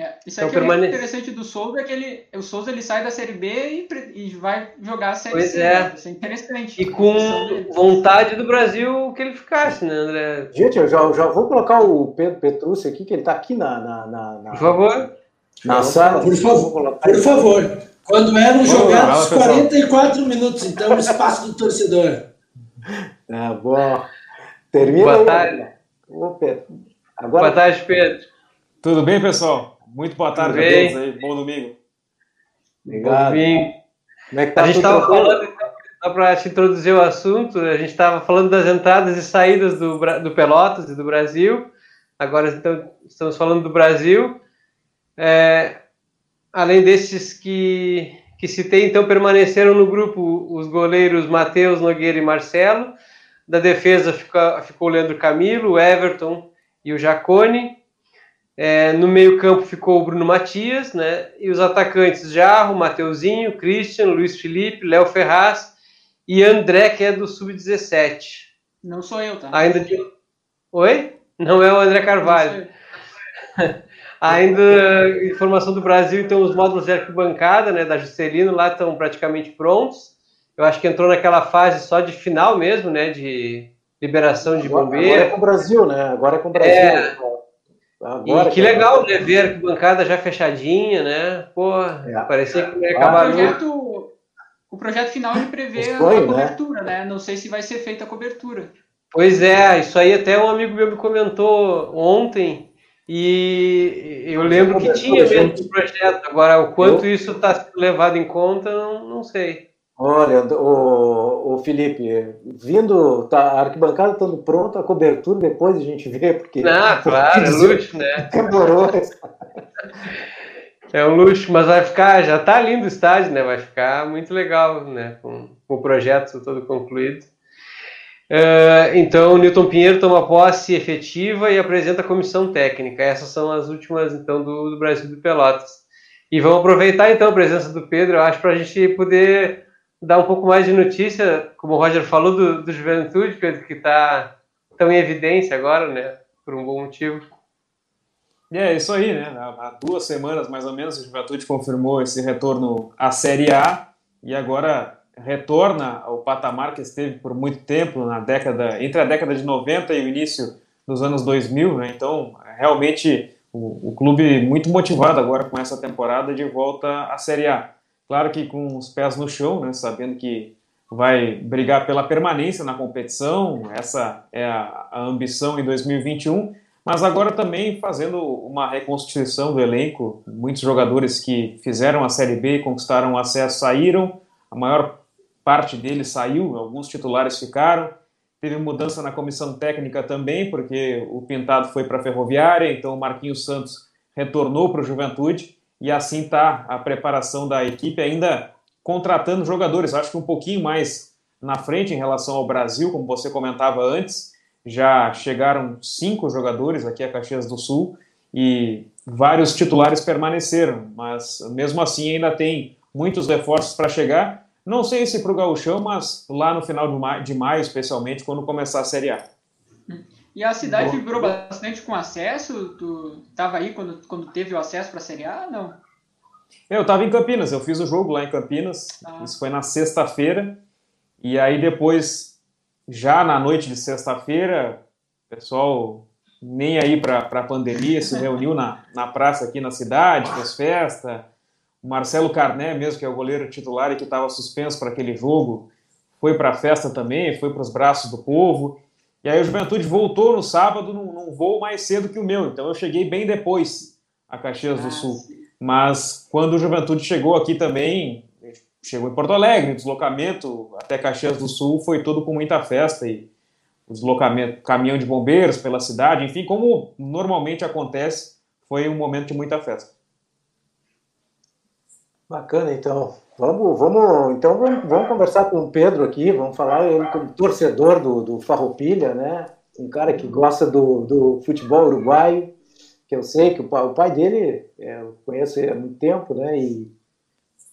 É, isso então, aqui permane... é interessante do Souza é que ele, o Souza ele sai da Série B e, e vai jogar a Série pois C. É. Isso é interessante. E com vontade do Brasil que ele ficasse, né, André? Gente, eu já, já vou colocar o Pedro Petrucci aqui, que ele está aqui na, na, na, na, Por favor. Na sala. Por favor. Por favor. Quando eram jogados 44 minutos, então, o espaço do torcedor. É, bom. Termina Boa aí. tarde. Ô, Pedro. Agora... Boa tarde, Pedro. Tudo bem, pessoal? Muito boa tarde a todos aí. Bom domingo. Obrigado. Como é que tá a gente estava falando, então, só para te introduzir o assunto, a gente estava falando das entradas e saídas do, do Pelotas e do Brasil. Agora então, estamos falando do Brasil. É, além desses que, que citei, então permaneceram no grupo os goleiros Matheus Nogueira e Marcelo. Da defesa fica, ficou o Leandro Camilo, o Everton e o Jacone. É, no meio-campo ficou o Bruno Matias, né? E os atacantes Jarro, Mateuzinho, Christian, Luiz Felipe, Léo Ferraz e André, que é do Sub-17. Não sou eu, tá? Ainda de... Oi? Não é o André Carvalho. Ainda informação do Brasil, então os módulos de arquibancada, né, da Juscelino lá estão praticamente prontos. Eu acho que entrou naquela fase só de final mesmo, né, de liberação de bombeiro. Agora é com o Brasil, né? Agora é com o Brasil. É, Agora, e que legal, né? Ver a arquibancada já fechadinha, né? Pô, é. parecia que ia acabar. O projeto, o projeto final ele prevê foi, a né? cobertura, né? né? Não sei se vai ser feita a cobertura. Pois é, isso aí até um amigo meu me comentou ontem. E eu lembro que tinha mesmo o projeto. Agora, o quanto eu... isso está sendo levado em conta, não, não sei. Olha, o, o Felipe, vindo, tá, a arquibancada estando pronta, a cobertura depois a gente vê, porque. Ah, claro, é luxo, né? É um luxo, mas vai ficar, já tá lindo o estádio, né? Vai ficar muito legal, né? Com, com o projeto todo concluído. Uh, então, o Newton Pinheiro toma posse efetiva e apresenta a comissão técnica. Essas são as últimas, então, do, do Brasil do Pelotas. E vamos aproveitar, então, a presença do Pedro, eu acho, para a gente poder dar um pouco mais de notícia, como o Roger falou, do, do Juventude, Pedro, que está tão em evidência agora, né? Por um bom motivo. É, isso aí, né? Há duas semanas, mais ou menos, o Juventude confirmou esse retorno à Série A e agora retorna ao patamar que esteve por muito tempo na década, entre a década de 90 e o início dos anos 2000, né? Então, realmente, o, o clube muito motivado agora com essa temporada de volta à Série A. Claro que com os pés no chão, né, sabendo que vai brigar pela permanência na competição, essa é a, a ambição em 2021, mas agora também fazendo uma reconstituição do elenco. Muitos jogadores que fizeram a Série B e conquistaram acesso saíram, a maior parte deles saiu, alguns titulares ficaram. Teve mudança na comissão técnica também, porque o Pintado foi para a Ferroviária, então o Marquinhos Santos retornou para o Juventude e assim está a preparação da equipe ainda contratando jogadores. Acho que um pouquinho mais na frente em relação ao Brasil, como você comentava antes, já chegaram cinco jogadores aqui a Caxias do Sul e vários titulares permaneceram, mas mesmo assim ainda tem muitos reforços para chegar. Não sei se para o Gauchão, mas lá no final de maio, especialmente, quando começar a Série A. E a cidade vibrou bastante com acesso? Tu estava aí quando, quando teve o acesso para a Série A? Não. Eu estava em Campinas, eu fiz o jogo lá em Campinas. Ah. Isso foi na sexta-feira. E aí depois, já na noite de sexta-feira, o pessoal nem aí para a pandemia se reuniu na, na praça aqui na cidade, fez festa. O Marcelo Carné, mesmo que é o goleiro titular e que estava suspenso para aquele jogo, foi para a festa também, foi para os braços do povo. E aí o Juventude voltou no sábado num, num, voo mais cedo que o meu, então eu cheguei bem depois a Caxias ah, do Sul. Sim. Mas quando o Juventude chegou aqui também, chegou em Porto Alegre, o deslocamento até Caxias do Sul foi todo com muita festa e o deslocamento, caminhão de bombeiros pela cidade, enfim, como normalmente acontece, foi um momento de muita festa. Bacana, então. Vamos, vamos, então vamos, vamos, conversar com o Pedro aqui, vamos falar ele como torcedor do, do Farroupilha, né? Um cara que gosta do, do futebol uruguaio, que eu sei que o pai, o pai dele, é, eu conheço ele há muito tempo, né? E,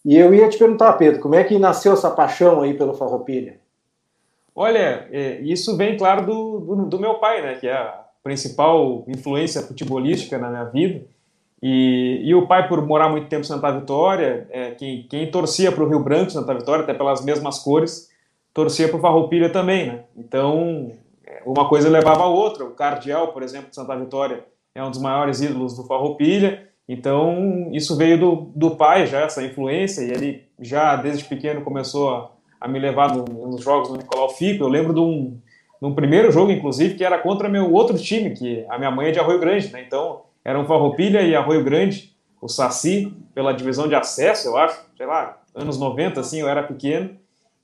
e eu ia te perguntar, Pedro, como é que nasceu essa paixão aí pelo Farroupilha? Olha, é, isso vem, claro, do, do, do meu pai, né? Que é a principal influência futebolística na minha vida. E, e o pai, por morar muito tempo em Santa Vitória, é, quem, quem torcia para o Rio Branco, Santa Vitória, até pelas mesmas cores, torcia para o Farroupilha também, né? Então, uma coisa levava a outra. O Cardial, por exemplo, de Santa Vitória, é um dos maiores ídolos do Farroupilha. Então, isso veio do, do pai já, essa influência, e ele já desde pequeno começou a, a me levar no, nos jogos do Nicolau Fico. Eu lembro de um, de um primeiro jogo, inclusive, que era contra meu outro time, que a minha mãe é de Arroio Grande, né? Então, eram Farroupilha e Arroio Grande, o Saci, pela divisão de acesso, eu acho, sei lá, anos 90, assim, eu era pequeno,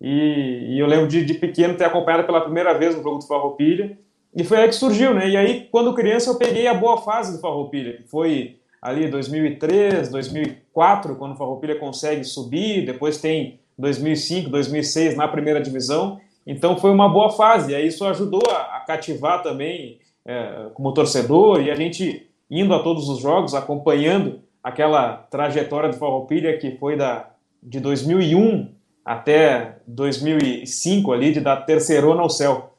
e, e eu lembro de, de, pequeno ter acompanhado pela primeira vez o jogo do Farroupilha, e foi aí que surgiu, né, e aí, quando criança, eu peguei a boa fase do Farroupilha, que foi ali 2003, 2004, quando o Farroupilha consegue subir, depois tem 2005, 2006 na primeira divisão, então foi uma boa fase, e aí isso ajudou a, a cativar também é, como torcedor, e a gente indo a todos os jogos, acompanhando aquela trajetória do Farroupilha que foi da, de 2001 até 2005 ali, de dar terceirona ao céu.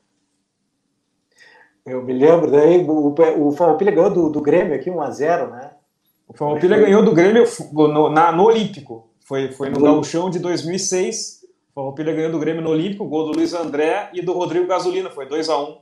Eu me lembro, daí o, o Farroupilha ganhou do, do Grêmio aqui 1x0, né? O Farroupilha ganhou do Grêmio no, na, no Olímpico, foi, foi no Gauchão de 2006, o Farroupilha ganhou do Grêmio no Olímpico, gol do Luiz André e do Rodrigo Gasolina, foi 2 a 1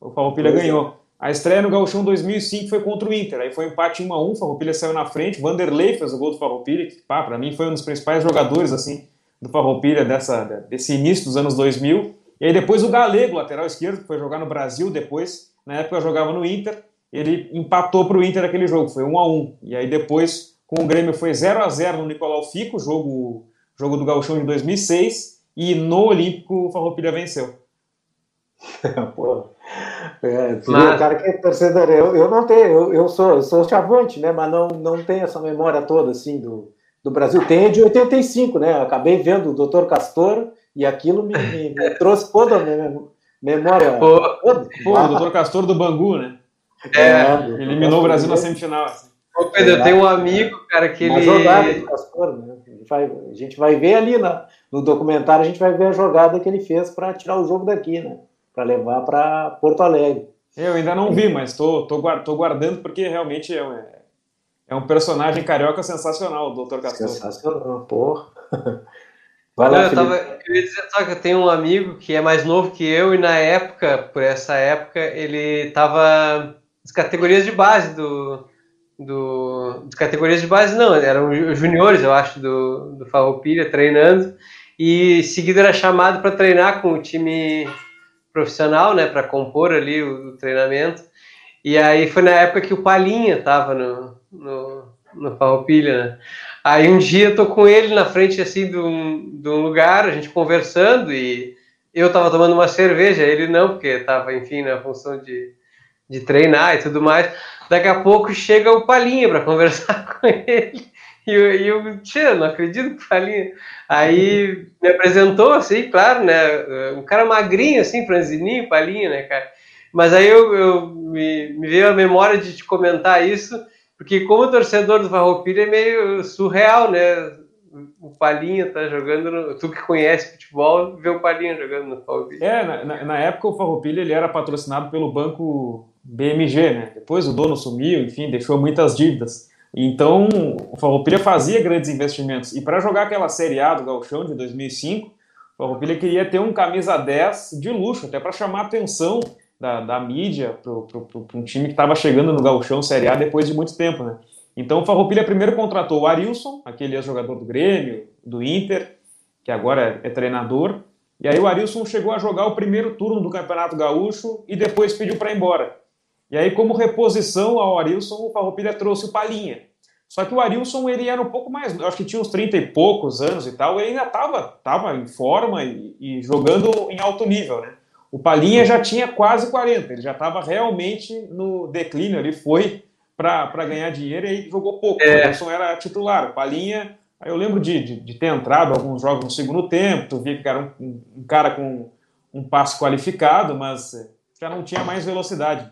O Farroupilha ganhou. A estreia no Gauchão 2005 foi contra o Inter, aí foi um empate 1 a 1 o Farroupilha saiu na frente, Vanderlei fez o gol do Farroupilha, que pá, pra mim foi um dos principais jogadores assim do Farroupilha dessa, desse início dos anos 2000. E aí depois o Galego, lateral esquerdo, que foi jogar no Brasil depois, na época jogava no Inter, ele empatou para o Inter aquele jogo, foi 1 a 1 E aí depois com o Grêmio foi 0 a 0 no Nicolau Fico, jogo, jogo do Gauchão de 2006, e no Olímpico o Farroupilha venceu. Pô, é, mas... o cara que é torcedor, eu, eu não tenho, eu, eu sou, eu sou chavante, né? Mas não, não tenho essa memória toda assim do, do Brasil. Tem de 85, né? acabei vendo o Dr. Castor e aquilo me, me, me trouxe toda a minha memória. Pô, pô o Dr. Castor do Bangu, né? É, é eliminou o Brasil na semifinal. Assim. Ô Pedro, eu tenho um amigo, cara, que ele. Jogada do Castor, né? a gente vai ver ali na, no documentário, a gente vai ver a jogada que ele fez para tirar o jogo daqui, né? Para levar para Porto Alegre. Eu ainda não vi, mas estou tô, tô, tô, guardando porque realmente é um, é um personagem carioca sensacional, o Dr. Castor. Sensacional, porra. Vai lá, eu, tava, eu ia dizer só que eu tenho um amigo que é mais novo que eu e na época, por essa época, ele estava nas categorias de base do, do das categorias de base não, eram juniores, eu acho, do, do Farroupilha, treinando, e seguido era chamado para treinar com o time profissional, né, para compor ali o, o, treinamento. E aí foi na época que o Palinha tava no, no, no Farroupilha, né? Aí um dia eu tô com ele na frente, assim, de um, de um lugar, a gente conversando e eu tava tomando uma cerveja, ele não, porque tava, enfim, na função de, de treinar e tudo mais. Daqui a pouco chega o Palinha para conversar com ele. E eu, e eu tchê, não acredito que Falinha. Aí me apresentou, assim, claro, né? Um cara magrinho, assim, franzininho, Palinha, né, cara? Mas aí eu, eu me, me, veio a memória de te comentar isso, porque como torcedor do Farroupilha é meio surreal, né? O Palinha tá jogando, no, tu que conhece futebol, vê o Palinha jogando no Farroupilha. É, na, na época o Farroupilha ele era patrocinado pelo banco BMG, né? Depois o dono sumiu, enfim, deixou muitas dívidas. Então, o Farroupilha fazia grandes investimentos. E para jogar aquela Série A do Gauchão de 2005, o Farroupilha queria ter um camisa 10 de luxo, até para chamar a atenção da, da mídia para um time que estava chegando no Gauchão Série A depois de muito tempo, né? Então, o Farroupilha primeiro contratou o Arilson, aquele ex-jogador do Grêmio, do Inter, que agora é, é treinador. E aí o Arilson chegou a jogar o primeiro turno do Campeonato Gaúcho e depois pediu para ir embora. E aí, como reposição ao Arilson, o Farroupilha trouxe o Palinha. Só que o Arilson, ele era um pouco mais, acho que tinha uns 30 e poucos anos e tal, ele ainda estava tava em forma e, e, jogando em alto nível, né? O Palinha já tinha quase 40, ele já estava realmente no declínio, ele foi para ganhar dinheiro e aí jogou pouco. É. O Arilson era titular, o Palinha, aí eu lembro de, de, de, ter entrado alguns jogos no segundo tempo, tu via que era um, um cara com um passe qualificado, mas já não tinha mais velocidade.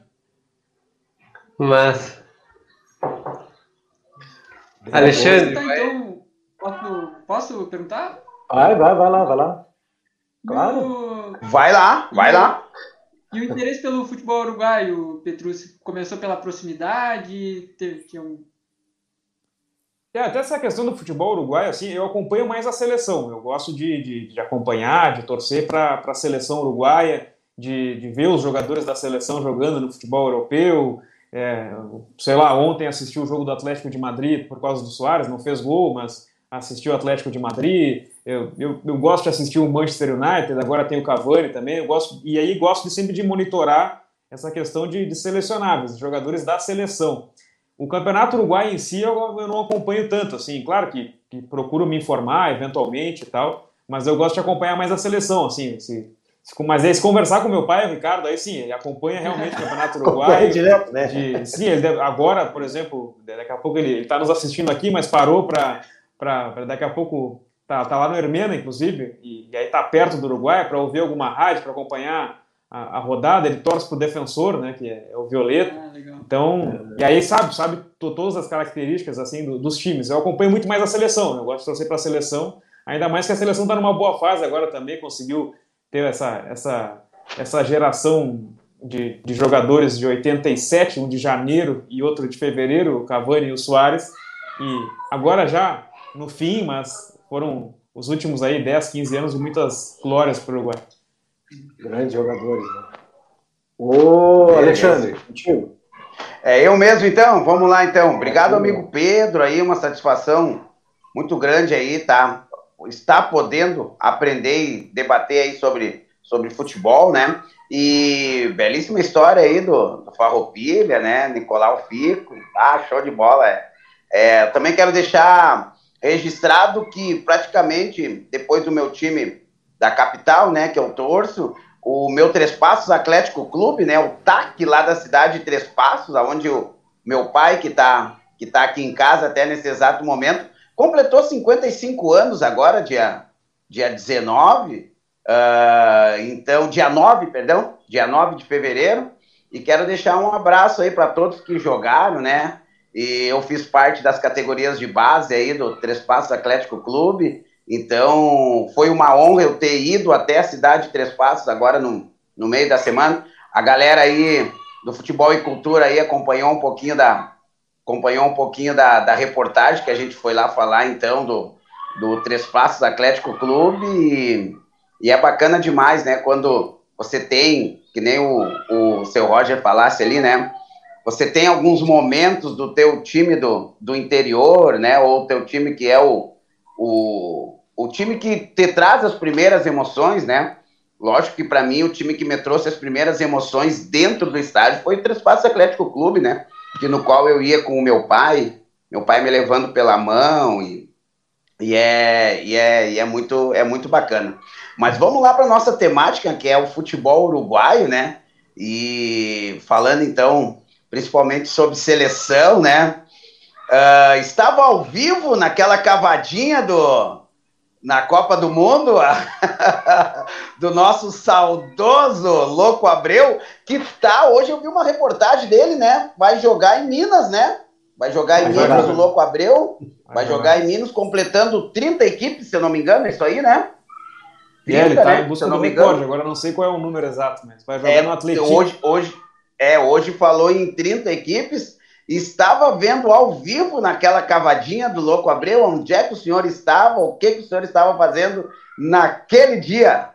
Mas. Alexandre. Tá, então, posso, posso perguntar? Vai, vai, vai lá, vai lá. Claro. Vai lá, vai lá. E o interesse pelo futebol uruguaio, Petrus, começou pela proximidade? Teve, tinha um, É, até essa questão do futebol uruguaio, assim, eu acompanho mais a seleção. Eu gosto de, de, de acompanhar, de torcer para a seleção uruguaia, de, de ver os jogadores da seleção jogando no futebol europeu. É, sei lá, ontem assisti o jogo do Atlético de Madrid por causa do Soares, não fez gol, mas assistiu o Atlético de Madrid. Eu, eu, eu, gosto de assistir o Manchester United, agora tem o Cavani também. Eu gosto, e aí gosto de sempre de monitorar essa questão de, de selecionáveis, jogadores da seleção. O Campeonato Uruguai em si eu, eu não acompanho tanto, assim, claro que, que, procuro me informar eventualmente e tal, mas eu gosto de acompanhar mais a seleção, assim, mas aí se conversar com meu pai, o Ricardo, aí sim, ele acompanha realmente o Campeonato Uruguai. direto, né? De, sim, ele deve, agora, por exemplo, daqui a pouco ele está nos assistindo aqui, mas parou para daqui a pouco tá, tá lá no Hermena, inclusive, e, e aí tá perto do Uruguai para ouvir alguma rádio, para acompanhar a, a, rodada, ele torce pro defensor, né, que é, é o Violeta. Ah, então, e aí sabe, sabe todas as características assim do, dos times. Eu acompanho muito mais a seleção, né, eu gosto de torcer para a seleção, ainda mais que a seleção está numa boa fase agora também, conseguiu ter essa essa essa geração de, de jogadores de 87, um de janeiro e outro de fevereiro, o Cavani e o Soares. E agora já no fim, mas foram os últimos aí 10, 15 anos de muitas glórias para o Uruguai. Grandes jogadores, né? Ô, é, Alexandre, contigo. É eu mesmo, então. Vamos lá, então. Obrigado, amigo Pedro. Aí, uma satisfação muito grande aí, tá? Está podendo aprender e debater aí sobre, sobre futebol, né? E belíssima história aí do, do Farroupilha, né? Nicolau Fico. Ah, show de bola. É. É, também quero deixar registrado que praticamente depois do meu time da capital, né, que eu torço, o meu Três Passos Atlético Clube, né, o TAC lá da cidade de Três Passos, aonde o meu pai, que está que tá aqui em casa até nesse exato momento, completou 55 anos agora, dia, dia 19, uh, ah, então, dia 9, perdão, dia 9 de fevereiro, e quero deixar um abraço aí para todos que jogaram, né, e eu fiz parte das categorias de base aí do Três Passos Atlético Clube, então, foi uma honra eu ter ido até a cidade de Três Passos agora no, no meio da semana. A galera aí do futebol e cultura aí acompanhou um pouquinho da acompanhou um pouquinho da, da reportagem que a gente foi lá falar então do, do Três Passos Atlético Clube e, e é bacana demais, né, quando você tem, que nem o, o seu Roger falasse ali, né, você tem alguns momentos do teu time do, do interior, né, ou teu time que é o, o, o time que te traz as primeiras emoções, né? Lógico que para mim o time que me trouxe as primeiras emoções dentro do estádio foi o Trespaço Atlético Clube, né? Que no qual eu ia com o meu pai, meu pai me levando pela mão e, e, é, e, é, e é, muito, é muito bacana. Mas vamos lá para nossa temática, que é o futebol uruguaio, né? E falando então, principalmente sobre seleção, né? Uh, estava ao vivo naquela cavadinha do na Copa do Mundo do nosso saudoso Louco Abreu, que tá hoje eu vi uma reportagem dele, né? Vai jogar em Minas, né? Vai jogar em vai Minas jogar. o Louco Abreu, vai, vai jogar. jogar. em Minas completando 30 equipes, se eu não me engano, é isso aí, né? 30, é, ele tá né? em busca do recorde, agora não sei qual é o número exato, mas vai jogar é, no Atlético. Hoje, hoje, é, hoje falou em 30 equipes estava vendo ao vivo naquela cavadinha do Louco Abreu, onde é que o senhor estava, o que, que o senhor estava fazendo naquele dia.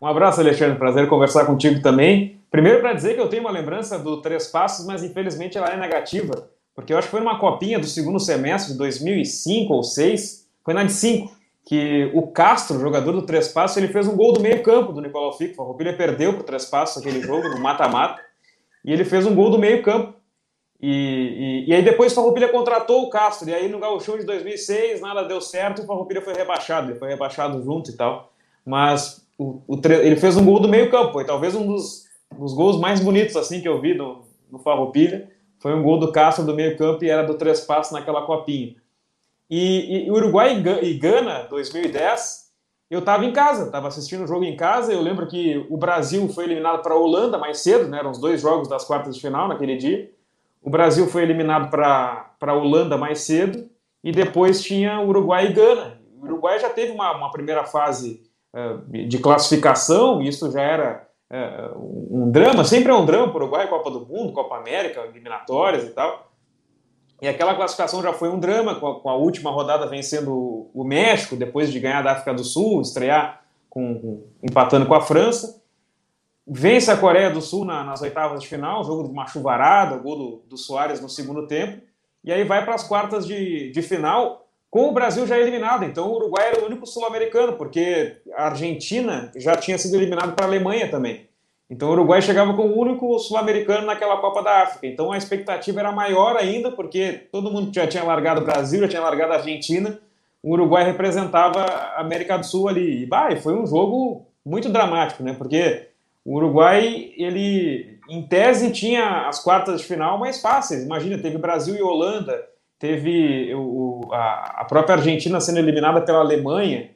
Um abraço, Alexandre, prazer conversar contigo também. Primeiro para dizer que eu tenho uma lembrança do Três Passos, mas infelizmente ela é negativa, porque eu acho que foi numa copinha do segundo semestre de 2005 ou 2006, foi na de 5, que o Castro, jogador do Três Passos, ele fez um gol do meio campo do Nicolau Fico, a Roupilha perdeu para o Três Passos aquele jogo, no mata-mata, e ele fez um gol do meio campo. E, e, e, aí depois o Farroupilha contratou o Castro, e aí no Gauchão de 2006 nada deu certo o Farroupilha foi rebaixado, ele foi rebaixado junto e tal. Mas o, o, ele fez um gol do meio campo, e talvez um dos, dos gols mais bonitos assim que eu vi no, no Farroupilha, foi um gol do Castro do meio campo e era do três passos naquela copinha. E, e Uruguai e Gana, 2010, eu estava em casa, estava assistindo o jogo em casa, eu lembro que o Brasil foi eliminado para a Holanda mais cedo, né, eram os dois jogos das quartas de final naquele dia, o Brasil foi eliminado para a Holanda mais cedo e depois tinha Uruguai e Gana. O Uruguai já teve uma, uma primeira fase uh, de classificação, isso já era uh, um drama, sempre é um drama para o Uruguai, Copa do Mundo, Copa América, eliminatórias e tal. E aquela classificação já foi um drama, com a, com a última rodada vencendo o México, depois de ganhar da África do Sul, estrear com, com, empatando com a França. Vence a Coreia do Sul na, nas oitavas de final, jogo de uma chuvarada, gol do, do Soares no segundo tempo. E aí vai para as quartas de, de final, com o Brasil já eliminado. Então o Uruguai era o único sul-americano, porque a Argentina já tinha sido eliminado para a Alemanha também. Então o Uruguai chegava com o único sul-americano naquela Copa da África. Então a expectativa era maior ainda, porque todo mundo já tinha largado o Brasil, já tinha largado a Argentina. O Uruguai representava a América do Sul ali. E bah, foi um jogo muito dramático, né? Porque o Uruguai, ele em tese tinha as quartas de final mais fáceis. Imagina, teve Brasil e Holanda, teve o, a, a própria Argentina sendo eliminada pela Alemanha.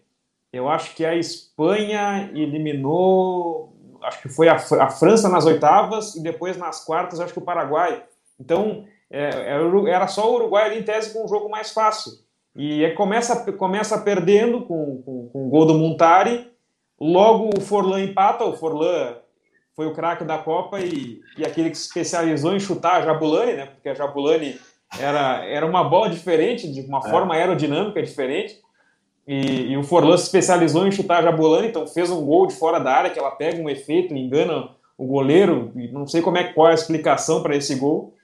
Eu acho que a Espanha eliminou acho que foi a, a, França nas oitavas e depois nas quartas, acho que o Paraguai. Então, é, é era só o Uruguai ali em tese com um jogo mais fácil. E começa, começa perdendo com, com, com o gol do Montari, logo o Forlan empata, o Forlan foi o craque da Copa e, e aquele que se especializou em chutar a Jabulani, né? Porque a Jabulani era, era uma bola diferente, de uma é. forma aerodinâmica diferente. E, e, o Forlan se especializou em chutar a Jabulani, então fez um gol de fora da área que ela pega um efeito, engana o goleiro, e não sei como é qual é a explicação para esse gol.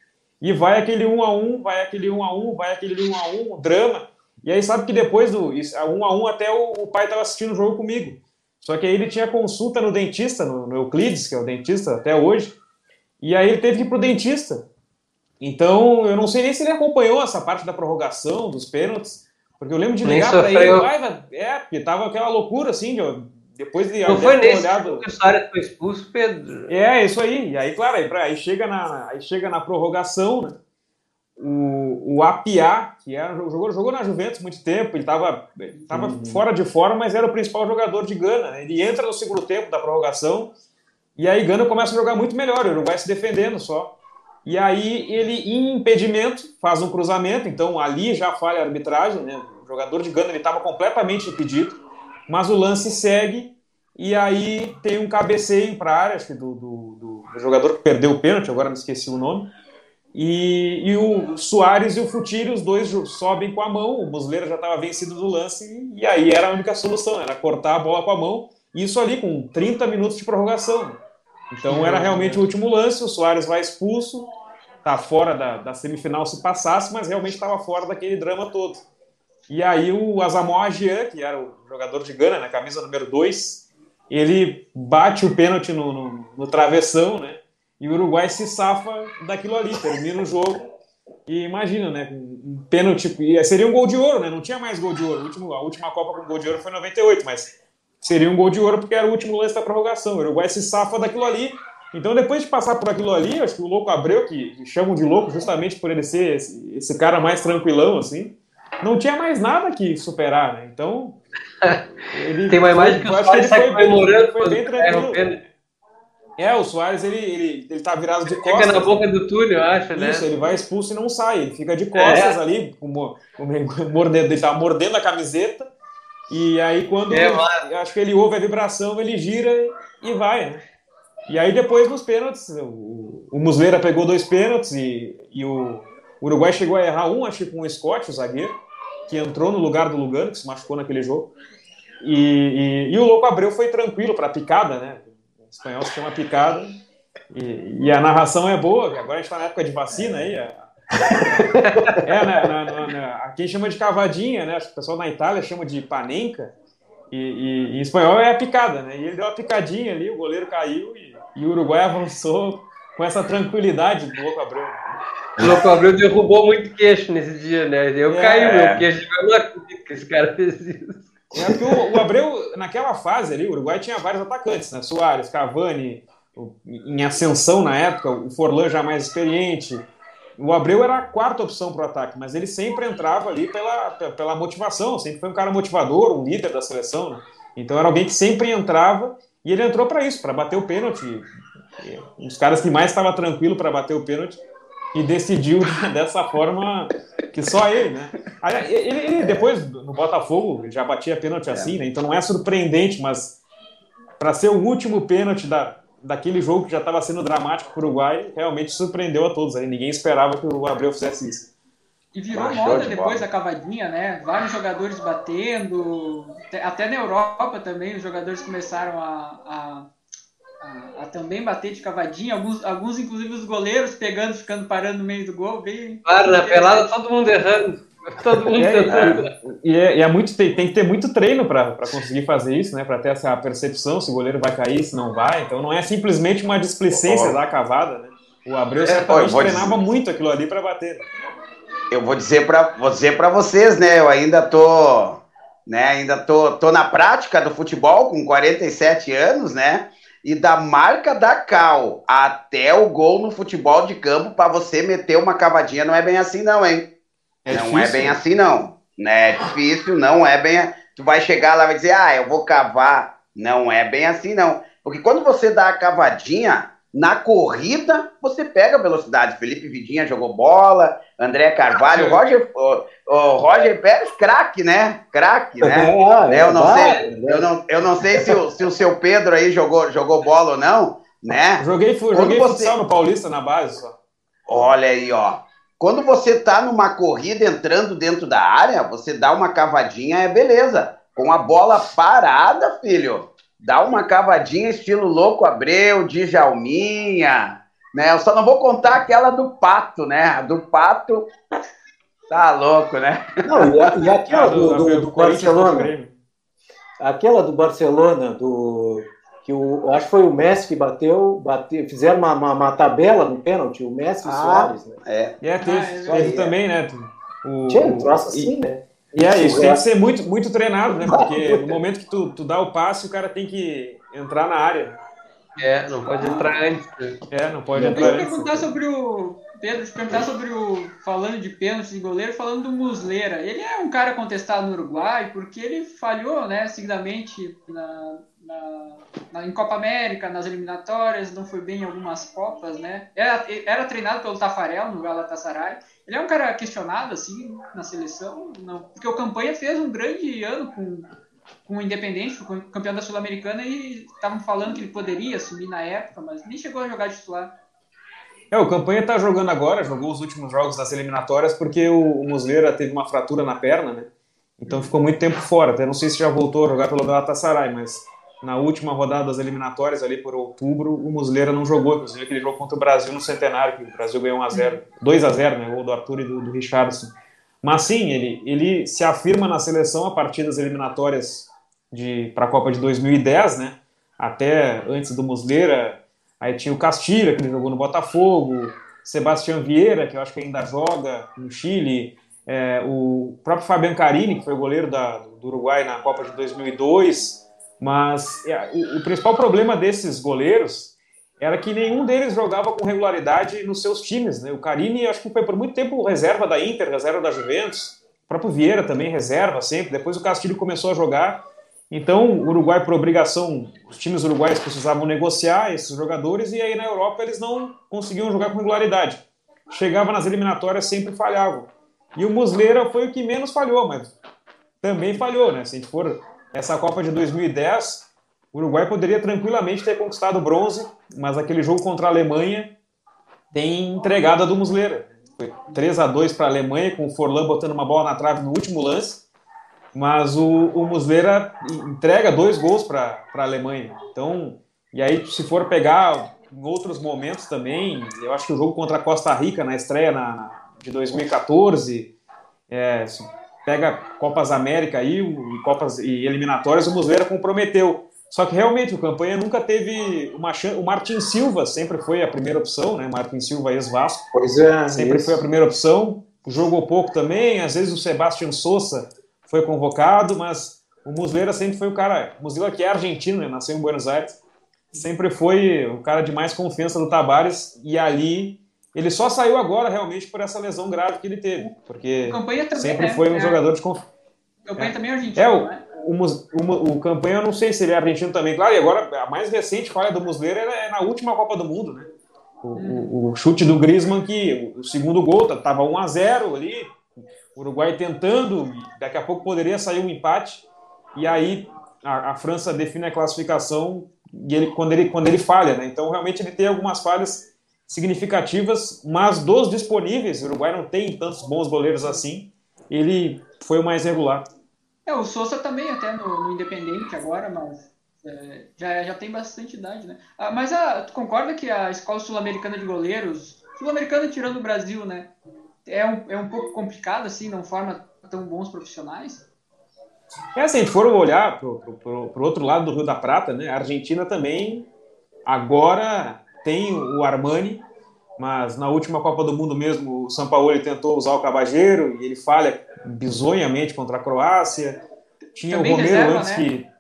E vai aquele 1 a 1, vai aquele 1 a 1, vai aquele 1 a 1, drama. E aí sabe que depois do 1 a 1 até o, o pai estava assistindo o jogo comigo. Só que aí ele tinha consulta no dentista, no, no Euclides, que é o dentista até hoje. E aí ele teve que ir pro dentista. Então, eu não sei nem se ele acompanhou essa parte da prorrogação, dos pênaltis. Porque eu lembro de ligar para ele, vai, é, porque tava aquela loucura assim, de, depois de Não foi nesse olhado... que o Soares foi expulso, Pedro. É, isso aí. E aí, claro, aí, pra, aí, chega, na, aí chega na prorrogação, né? O, o Apiá, que era, jogou, jogou na Juventus muito tempo, ele estava tava uhum. fora de forma, mas era o principal jogador de Gana. Né? Ele entra no segundo tempo da prorrogação, e aí Gana começa a jogar muito melhor, o Uruguai se defendendo só. E aí ele, em impedimento, faz um cruzamento, então ali já falha a arbitragem, né? O jogador de Gana estava completamente impedido, mas o lance segue e aí tem um cabeceio para a área, acho que do, do, do, jogador que perdeu o pênalti, agora me esqueci o nome. E, e o Soares e o Futiri, os dois sobem com a mão, o Musleira já estava vencido do lance, e aí era a única solução, era cortar a bola com a mão, isso ali com 30 minutos de prorrogação. Então era realmente o último lance, o Soares vai expulso, tá fora da, da semifinal se passasse, mas realmente estava fora daquele drama todo. E aí o Asamoah Jean, que era o jogador de Gana, na né, camisa número 2, ele bate o pênalti no, no, no, travessão, né? E o Uruguai se safa daquilo ali, termina o jogo. E imagina, né? Um pênalti. Seria um gol de ouro, né? Não tinha mais gol de ouro. Último, a última Copa com gol de ouro foi em 98, mas seria um gol de ouro porque era o último lance da prorrogação. O Uruguai se safa daquilo ali. Então, depois de passar por aquilo ali, acho que o Louco Abreu, que, que chamam de louco justamente por ele ser esse, esse, cara mais tranquilão, assim, não tinha mais nada que superar, né? Então. Ele Tem uma imagem que o Soares sai comemorando foi bem tranquilo. É, o Soares, ele, ele, ele tá virado de costas. Fica na boca do túnel, eu acho, né? Isso, ele vai expulso e não sai. Ele fica de costas é. ali, mordendo, ele tá mordendo a camiseta. E aí, quando é, ele, acho que ele ouve a vibração, ele gira e vai, né? E aí depois nos pênaltis, o, o Muslera pegou dois pênaltis e, e o, o Uruguai chegou a errar um, acho que com o Scott, o zagueiro, que entrou no lugar do Lugano, que se machucou naquele jogo. E, e, e o Louco Abreu foi tranquilo para a picada, né? Espanhol se chama picada. E, e, a narração é boa, agora a gente está na época de vacina aí. A, é, né, na, na, na, aqui chama de cavadinha, né? O pessoal na Itália chama de panenca. E, e, em espanhol é a picada, né? E ele deu uma picadinha ali, o goleiro caiu e e o Uruguai avançou com essa tranquilidade do Louco Abreu. O Louco Abreu derrubou muito queixo nesse dia, né? Eu é. caí, meu queixo. Eu não acredito que esse cara fez isso. É porque o, o, Abreu, naquela fase ali, o Uruguai tinha vários atacantes, né? Soares, Cavani, em ascensão na época, o Forlan já mais experiente. O Abreu era a quarta opção para o ataque, mas ele sempre entrava ali pela, pela motivação, sempre foi um cara motivador, um líder da seleção, né? Então era alguém que sempre entrava e ele entrou para isso, para bater o pênalti. Os caras que mais estavam tranquilo para bater o pênalti e decidiu dessa forma que só ele, né? Ele, ele, depois no Botafogo já batia pênalti é. assim, né? Então não é surpreendente, mas para ser o último pênalti da, daquele jogo que já estava sendo dramático para o Uruguai, realmente surpreendeu a todos. Aí ninguém esperava que o Abreu fizesse isso. E virou ah, moda de depois bola. a cavadinha, né? Vários jogadores batendo, até na Europa também os jogadores começaram a, a, a, a também bater de cavadinha, alguns, alguns inclusive os goleiros pegando, ficando parando no meio do gol. Bem, claro, na pelada todo mundo errando. Todo mundo é, é, e, é, e é muito, tem, tem, que ter muito treino para conseguir fazer isso, né? Para ter essa percepção se o goleiro vai cair, se não vai. Então não é simplesmente uma displicência oh. da cavada, né? O Abreu é, certamente treinava dizer... muito aquilo ali para bater. Eu vou dizer para dizer para vocês, né? Eu ainda tô, né? Ainda tô, tô na prática do futebol com 47 anos, né? E da marca da Cal até o gol no futebol de campo para você meter uma cavadinha não é bem assim não, hein? É não é difícil. é bem assim, não. Né? É difícil, não é bem. Tu vai chegar lá e vai dizer, ah, eu vou cavar. Não é bem assim, não. Porque quando você dá a cavadinha, na corrida, você pega velocidade. Felipe Vidinha jogou bola, André Carvalho, Roger, o, o Roger Pérez, craque, né? Craque, né? É, é, eu, não sei, eu, não, eu não sei se o, se o seu Pedro aí jogou, jogou bola ou não, né? Joguei, joguei você... futsal no Paulista na base só. Olha aí, ó. Quando você tá numa corrida entrando dentro da área, você dá uma cavadinha, é beleza. Com a bola parada, filho, dá uma cavadinha estilo Louco Abreu, Djalminha, né? Eu só não vou contar aquela do Pato, né? A do Pato tá louco, né? Não, e, a, e aquela do, do, do, Barcelona, aquela do Barcelona, do que o, acho que foi o Messi que bateu, bateu fizeram uma, uma, uma tabela no pênalti, o Messi e o ah, Soares, né? É, é teve, ah, é, também, né? O, Tinha um troço assim, e, né? E é, isso tem que ser muito, muito treinado, né? Porque no momento que tu, tu dá o passe, o cara tem que entrar na área. É, não pode entrar antes. É, não pode entrar antes. Eu perguntar sobre o. Pedro, te perguntar sobre o. Falando de pênalti de goleiro, falando do Musleira. Ele é um cara contestado no Uruguai porque ele falhou, né, seguidamente na, na, na, em Copa América, nas eliminatórias, não foi bem em algumas Copas, né? Era, era treinado pelo Tafarel no Galatasaray. Ele é um cara questionado, assim, na seleção, não, porque o Campanha fez um grande ano com, com o Independente, foi campeão da Sul-Americana, e estavam falando que ele poderia assumir na época, mas nem chegou a jogar titular. É, o Campanha está jogando agora, jogou os últimos jogos das eliminatórias, porque o, o Muslera teve uma fratura na perna, né? Então ficou muito tempo fora. Até não sei se já voltou a jogar pelo Galatasaray, mas na última rodada das eliminatórias, ali por outubro, o Muslera não jogou, inclusive aquele jogo contra o Brasil no Centenário, que o Brasil ganhou 1x0, 2x0, né, gol do Arthur e do, do Richardson. Mas sim, ele, ele se afirma na seleção a partir das eliminatórias para a Copa de 2010, né, até antes do Muslera, aí tinha o Castilha, que ele jogou no Botafogo, Sebastião Vieira, que eu acho que ainda joga no Chile, é, o próprio Fabian Carini, que foi goleiro da, do Uruguai na Copa de 2002, mas é, o, o principal problema desses goleiros era que nenhum deles jogava com regularidade nos seus times. Né? O Carini, acho que foi por muito tempo reserva da Inter, reserva da Juventus. O próprio Vieira também reserva sempre. Depois o Castilho começou a jogar. Então, o Uruguai, por obrigação, os times uruguaios precisavam negociar esses jogadores e aí na Europa eles não conseguiam jogar com regularidade. Chegava nas eliminatórias, sempre falhavam. E o Muslera foi o que menos falhou, mas também falhou, né? Se a gente for essa Copa de 2010, o Uruguai poderia tranquilamente ter conquistado o bronze, mas aquele jogo contra a Alemanha tem entregada do Muslera. Foi 3 a 2 para a Alemanha, com o Forlan botando uma bola na trave no último lance. Mas o, o Muslera entrega dois gols para a Alemanha. Então, e aí, se for pegar em outros momentos também, eu acho que o jogo contra a Costa Rica na estreia na, de 2014, é, pega Copas América aí, e Copas e eliminatórias, o Muslera comprometeu. Só que realmente o campanha nunca teve uma chance. O Martin Silva sempre foi a primeira opção, né? Martin Silva ex-Vasco. Pois é. Sempre isso. foi a primeira opção. Jogou pouco também. Às vezes o Sebastian Souza foi convocado, mas o Muslera sempre foi o cara. O Muslera que é argentino, né? Nasceu em Buenos Aires. Sempre foi o cara de mais confiança do Tabares e ali ele só saiu agora realmente por essa lesão grave que ele teve, porque sempre né? foi um é. jogador de confiança. O Campanha é. também é argentino, é, o, né? O, o, o, Campanha, eu não sei se ele é argentino também. Claro, e agora a mais recente falha do Musleiro é na última Copa do Mundo, né? O, hum. o, chute do Griezmann que o segundo gol estava 1 a 0 ali, o Uruguai tentando, daqui a pouco poderia sair um empate, e aí a, a França define a classificação e ele, quando, ele, quando ele falha, né? Então realmente ele tem algumas falhas significativas, mas dos disponíveis, o Uruguai não tem tantos bons goleiros assim, ele foi o mais regular. É, o Souza também até no, no Independente agora, mas é, já, já tem bastante idade, né? Ah, mas a, tu concorda que a Escola Sul-Americana de Goleiros, Sul-Americana tirando o Brasil, né? É um, é um pouco complicado, assim, não forma tão bons profissionais? É, se a gente for olhar para o outro lado do Rio da Prata, né? A Argentina também agora tem o Armani, mas na última Copa do Mundo mesmo, o São Paulo tentou usar o Cabageiro e ele falha bizonhamente contra a Croácia. Tinha também o Romero reserva, antes né? que.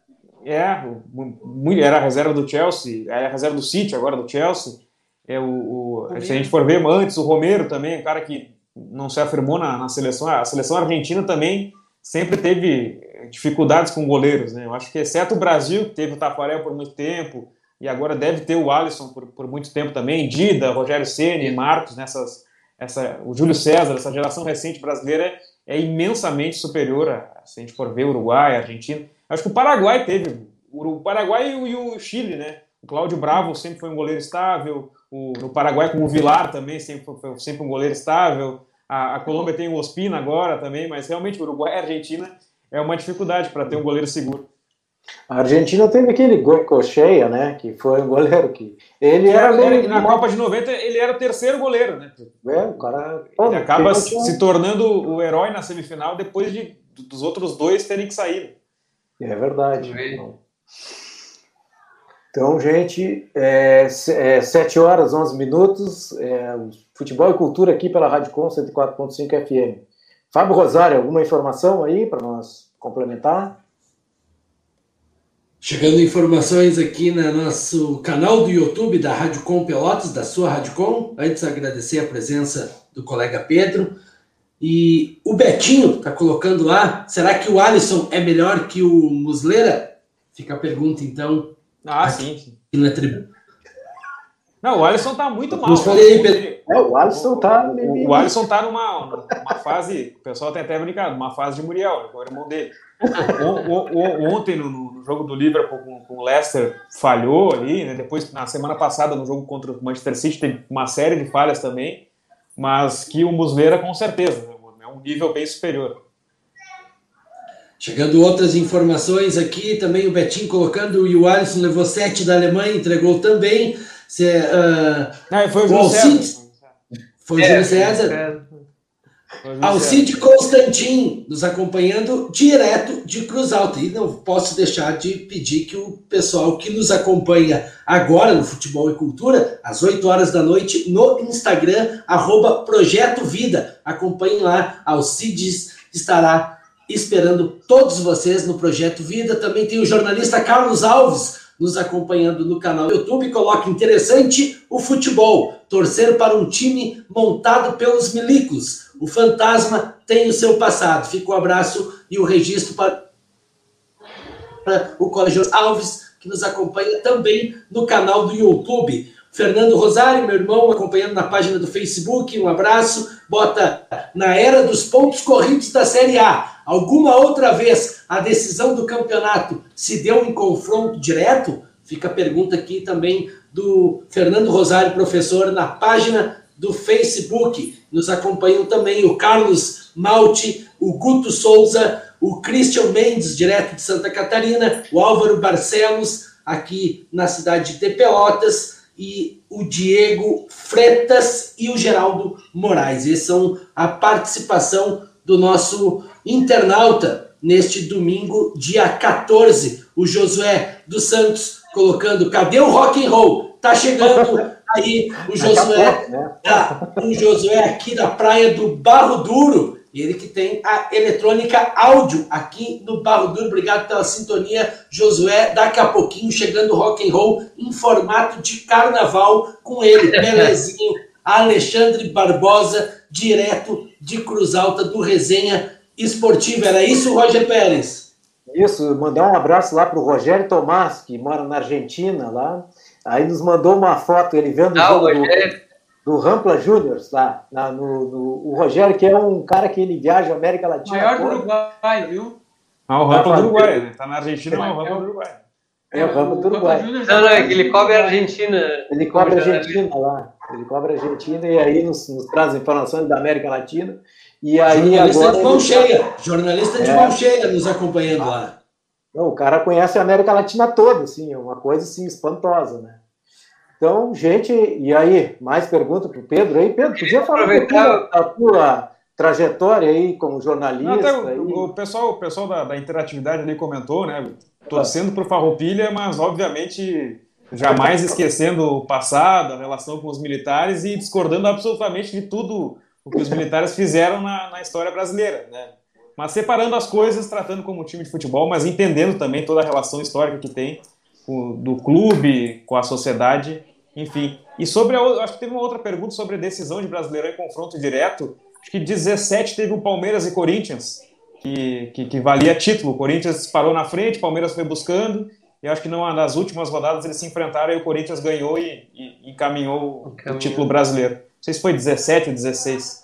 É, era a reserva do Chelsea, era a reserva do City agora do Chelsea. É o, o se a gente for ver antes, o Romero também, um cara que não se afirmou na, na seleção. A seleção argentina também sempre teve dificuldades com goleiros, né? Eu acho que exceto o Brasil, que teve o Tafarel por muito tempo, e agora deve ter o Alisson por, por muito tempo também, Dida, Rogério Ceni, Marcos, nessas, essa, o Júlio César, essa geração recente brasileira é imensamente superior a, se a gente for ver Uruguai, Argentina. Acho que o Paraguai teve, o Paraguai e o, e o Chile, né? O Cláudio Bravo sempre foi um goleiro estável, o, no Paraguai com o Vilar também sempre foi sempre um goleiro estável, a, a Colômbia tem o Ospina agora também, mas realmente o Uruguai e a Argentina é uma dificuldade para ter um goleiro seguro. A Argentina teve aquele Goicoechea, né? Que foi um goleiro que. Ele era, era, era Na Copa de 90, ele era o terceiro goleiro, né? É, o cara. ele acaba se tornando o herói na semifinal depois de, dos outros dois terem que sair. É verdade. Então, gente, é, é 7 horas, 11 minutos. É, futebol e cultura aqui pela Rádio Com 104.5 FM. Fábio Rosário, alguma informação aí para nós complementar? Chegando informações aqui no nosso canal do YouTube da Rádio Com Pelotas, da sua Rádio Com. Antes, agradecer a presença do colega Pedro. E o Betinho está colocando lá: será que o Alisson é melhor que o Muslera? Fica a pergunta, então. Ah, sim. sim. Na tribuna. Não, o Alisson tá muito mal. Eu falei, Pedro. É, o Alisson tá. O, o Alisson tá numa, numa fase. O pessoal tem até brincado, uma fase de Muriel, o irmão dele. O, o, ontem, no, no, jogo do Liverpool com, com o Leicester, falhou ali, né? Depois, na semana passada, no jogo contra o Manchester City, teve uma série de falhas também. Mas que o Muslera, com certeza, né? é um nível bem superior. Chegando outras informações aqui, também o Betinho colocando, e o Alisson levou sete da Alemanha, entregou também. Cê, uh, Não, foi o Júlio César. Foi o Júlio César. Alcide Constantin nos acompanhando direto de Cruz Alta. E não posso deixar de pedir que o pessoal que nos acompanha agora no Futebol e Cultura, às 8 horas da noite, no Instagram, arroba Projeto Vida. Acompanhe lá, Alcides estará esperando todos vocês no Projeto Vida. Também tem o jornalista Carlos Alves nos acompanhando no canal YouTube. Coloque interessante o futebol. Torcer para um time montado pelos milicos. O fantasma tem o seu passado. Fica o um abraço e o registro para, para o Colégio Alves, que nos acompanha também no canal do YouTube. Fernando Rosário, meu irmão, acompanhando na página do Facebook, um abraço. Bota na era dos pontos corridos da Série A. Alguma outra vez a decisão do campeonato se deu em confronto direto? Fica a pergunta aqui também do Fernando Rosário, professor, na página do Facebook. Nos acompanham também o Carlos Malte, o Guto Souza, o Christian Mendes, direto de Santa Catarina, o Álvaro Barcelos, aqui na cidade de Pelotas e o Diego Fretas e o Geraldo Moraes. Esses são a participação do nosso internauta neste domingo, dia 14. O Josué dos Santos colocando: cadê o rock and roll? Tá chegando aí o Josué, né? tá, o Josué aqui da praia do Barro Duro. Ele que tem a eletrônica áudio aqui no Barro Duro. Obrigado pela sintonia, Josué. Daqui a pouquinho chegando rock and roll em formato de carnaval com ele, Belezinho, Alexandre Barbosa, direto de Cruz Alta do Resenha Esportiva. Era isso, Roger Pérez? Isso, mandar um abraço lá para o Rogério Tomás, que mora na Argentina lá. Aí nos mandou uma foto, ele vendo ah, o jogo do, do Rampla Júnior lá. Na, no, no, o Rogério, que é um cara que ele viaja América Latina. Maior do Uruguai, viu? Ah, o Rampla do Uruguai, né? Tá na Argentina, mas é o Rampla do Uruguai. É, o Rampla do Uruguai. Não, não, é que ele cobre a Argentina. Ele cobre a Argentina lá. Ele cobre a Argentina e aí nos, nos traz informações da América Latina. E aí jornalista agora de mão cheia, jornalista de É. mão cheia nos acompanhando lá. Não, o cara conhece a América Latina toda, assim, é uma coisa assim, espantosa, né? Então, gente, e aí, mais pergunta para o Pedro aí? Pedro, podia falar um Aproveitar- da tua trajetória aí como jornalista? Não, o, o pessoal, o pessoal da, da interatividade ali comentou, né? Torcendo pro Farroupilha, mas obviamente jamais esquecendo o passado, a relação com os militares e discordando absolutamente de tudo o que os militares fizeram na, na história brasileira, né? Mas separando as coisas, tratando como um time de futebol, mas entendendo também toda a relação histórica que tem com- do clube com a sociedade, enfim. E sobre a, o- acho que teve uma outra pergunta sobre a decisão de Brasileirão em confronto direto. Acho que 17 teve o Palmeiras e Corinthians, que, que, que valia título. O Corinthians disparou na frente, o Palmeiras foi buscando. E acho que numa das últimas rodadas eles se enfrentaram e o Corinthians ganhou e, e- e encaminhou o título brasileiro. Não sei se foi 17 ou 16.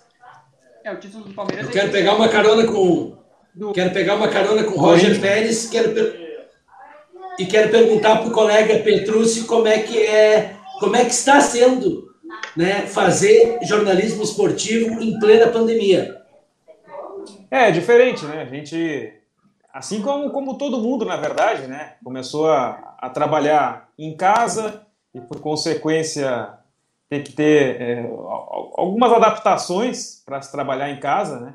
É, o título do Palmeiras Eu é quero pegar uma carona com. Do- Quero pegar uma carona com o Roger Pérez quero per- e quero perguntar para o colega Petrucci como é que é, como é que está sendo né, fazer jornalismo esportivo em plena pandemia. É, é diferente, né? A gente, assim como, como todo mundo, na verdade, né? Começou a, a trabalhar em casa e, por consequência, ter que ter é, al- algumas adaptações para se trabalhar em casa, né?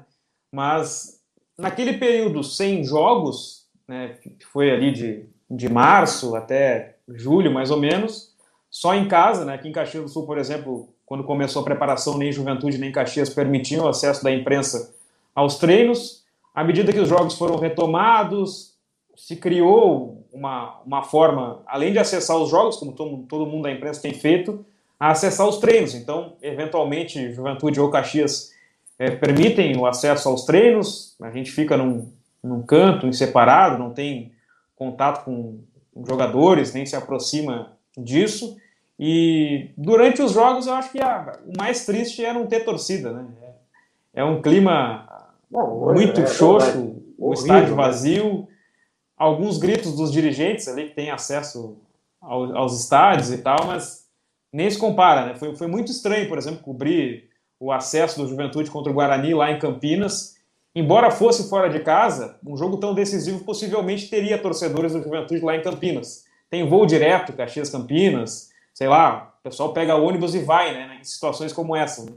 Mas naquele período sem jogos, né? Que foi ali de, de março até julho, mais ou menos, só em casa, né? Aqui em Caxias do Sul, por exemplo, quando começou a preparação, nem Juventude nem Caxias permitiam o acesso da imprensa aos treinos. À medida que os jogos foram retomados, se criou uma, uma forma, além de acessar os jogos, como todo, todo mundo da imprensa tem feito, a acessar os treinos. Então, eventualmente, Juventude ou Caxias eh, permitem o acesso aos treinos, a gente fica num, num canto, em separado, não tem contato com jogadores, nem se aproxima disso. E durante os jogos, eu acho que a- o mais triste é não ter torcida, né? É um clima Bom, muito é, é xoxo, verdade. o estádio né? vazio, alguns gritos dos dirigentes ali que têm acesso ao- aos estádios e tal, mas nem se compara, né? Foi, foi muito estranho, por exemplo, cobrir o acesso do Juventude contra o Guarani lá em Campinas. Embora fosse fora de casa, um jogo tão decisivo possivelmente teria torcedores do Juventude lá em Campinas. Tem voo direto, Caxias-Campinas, sei lá, o pessoal pega ônibus e vai, né? Em situações como essa. né?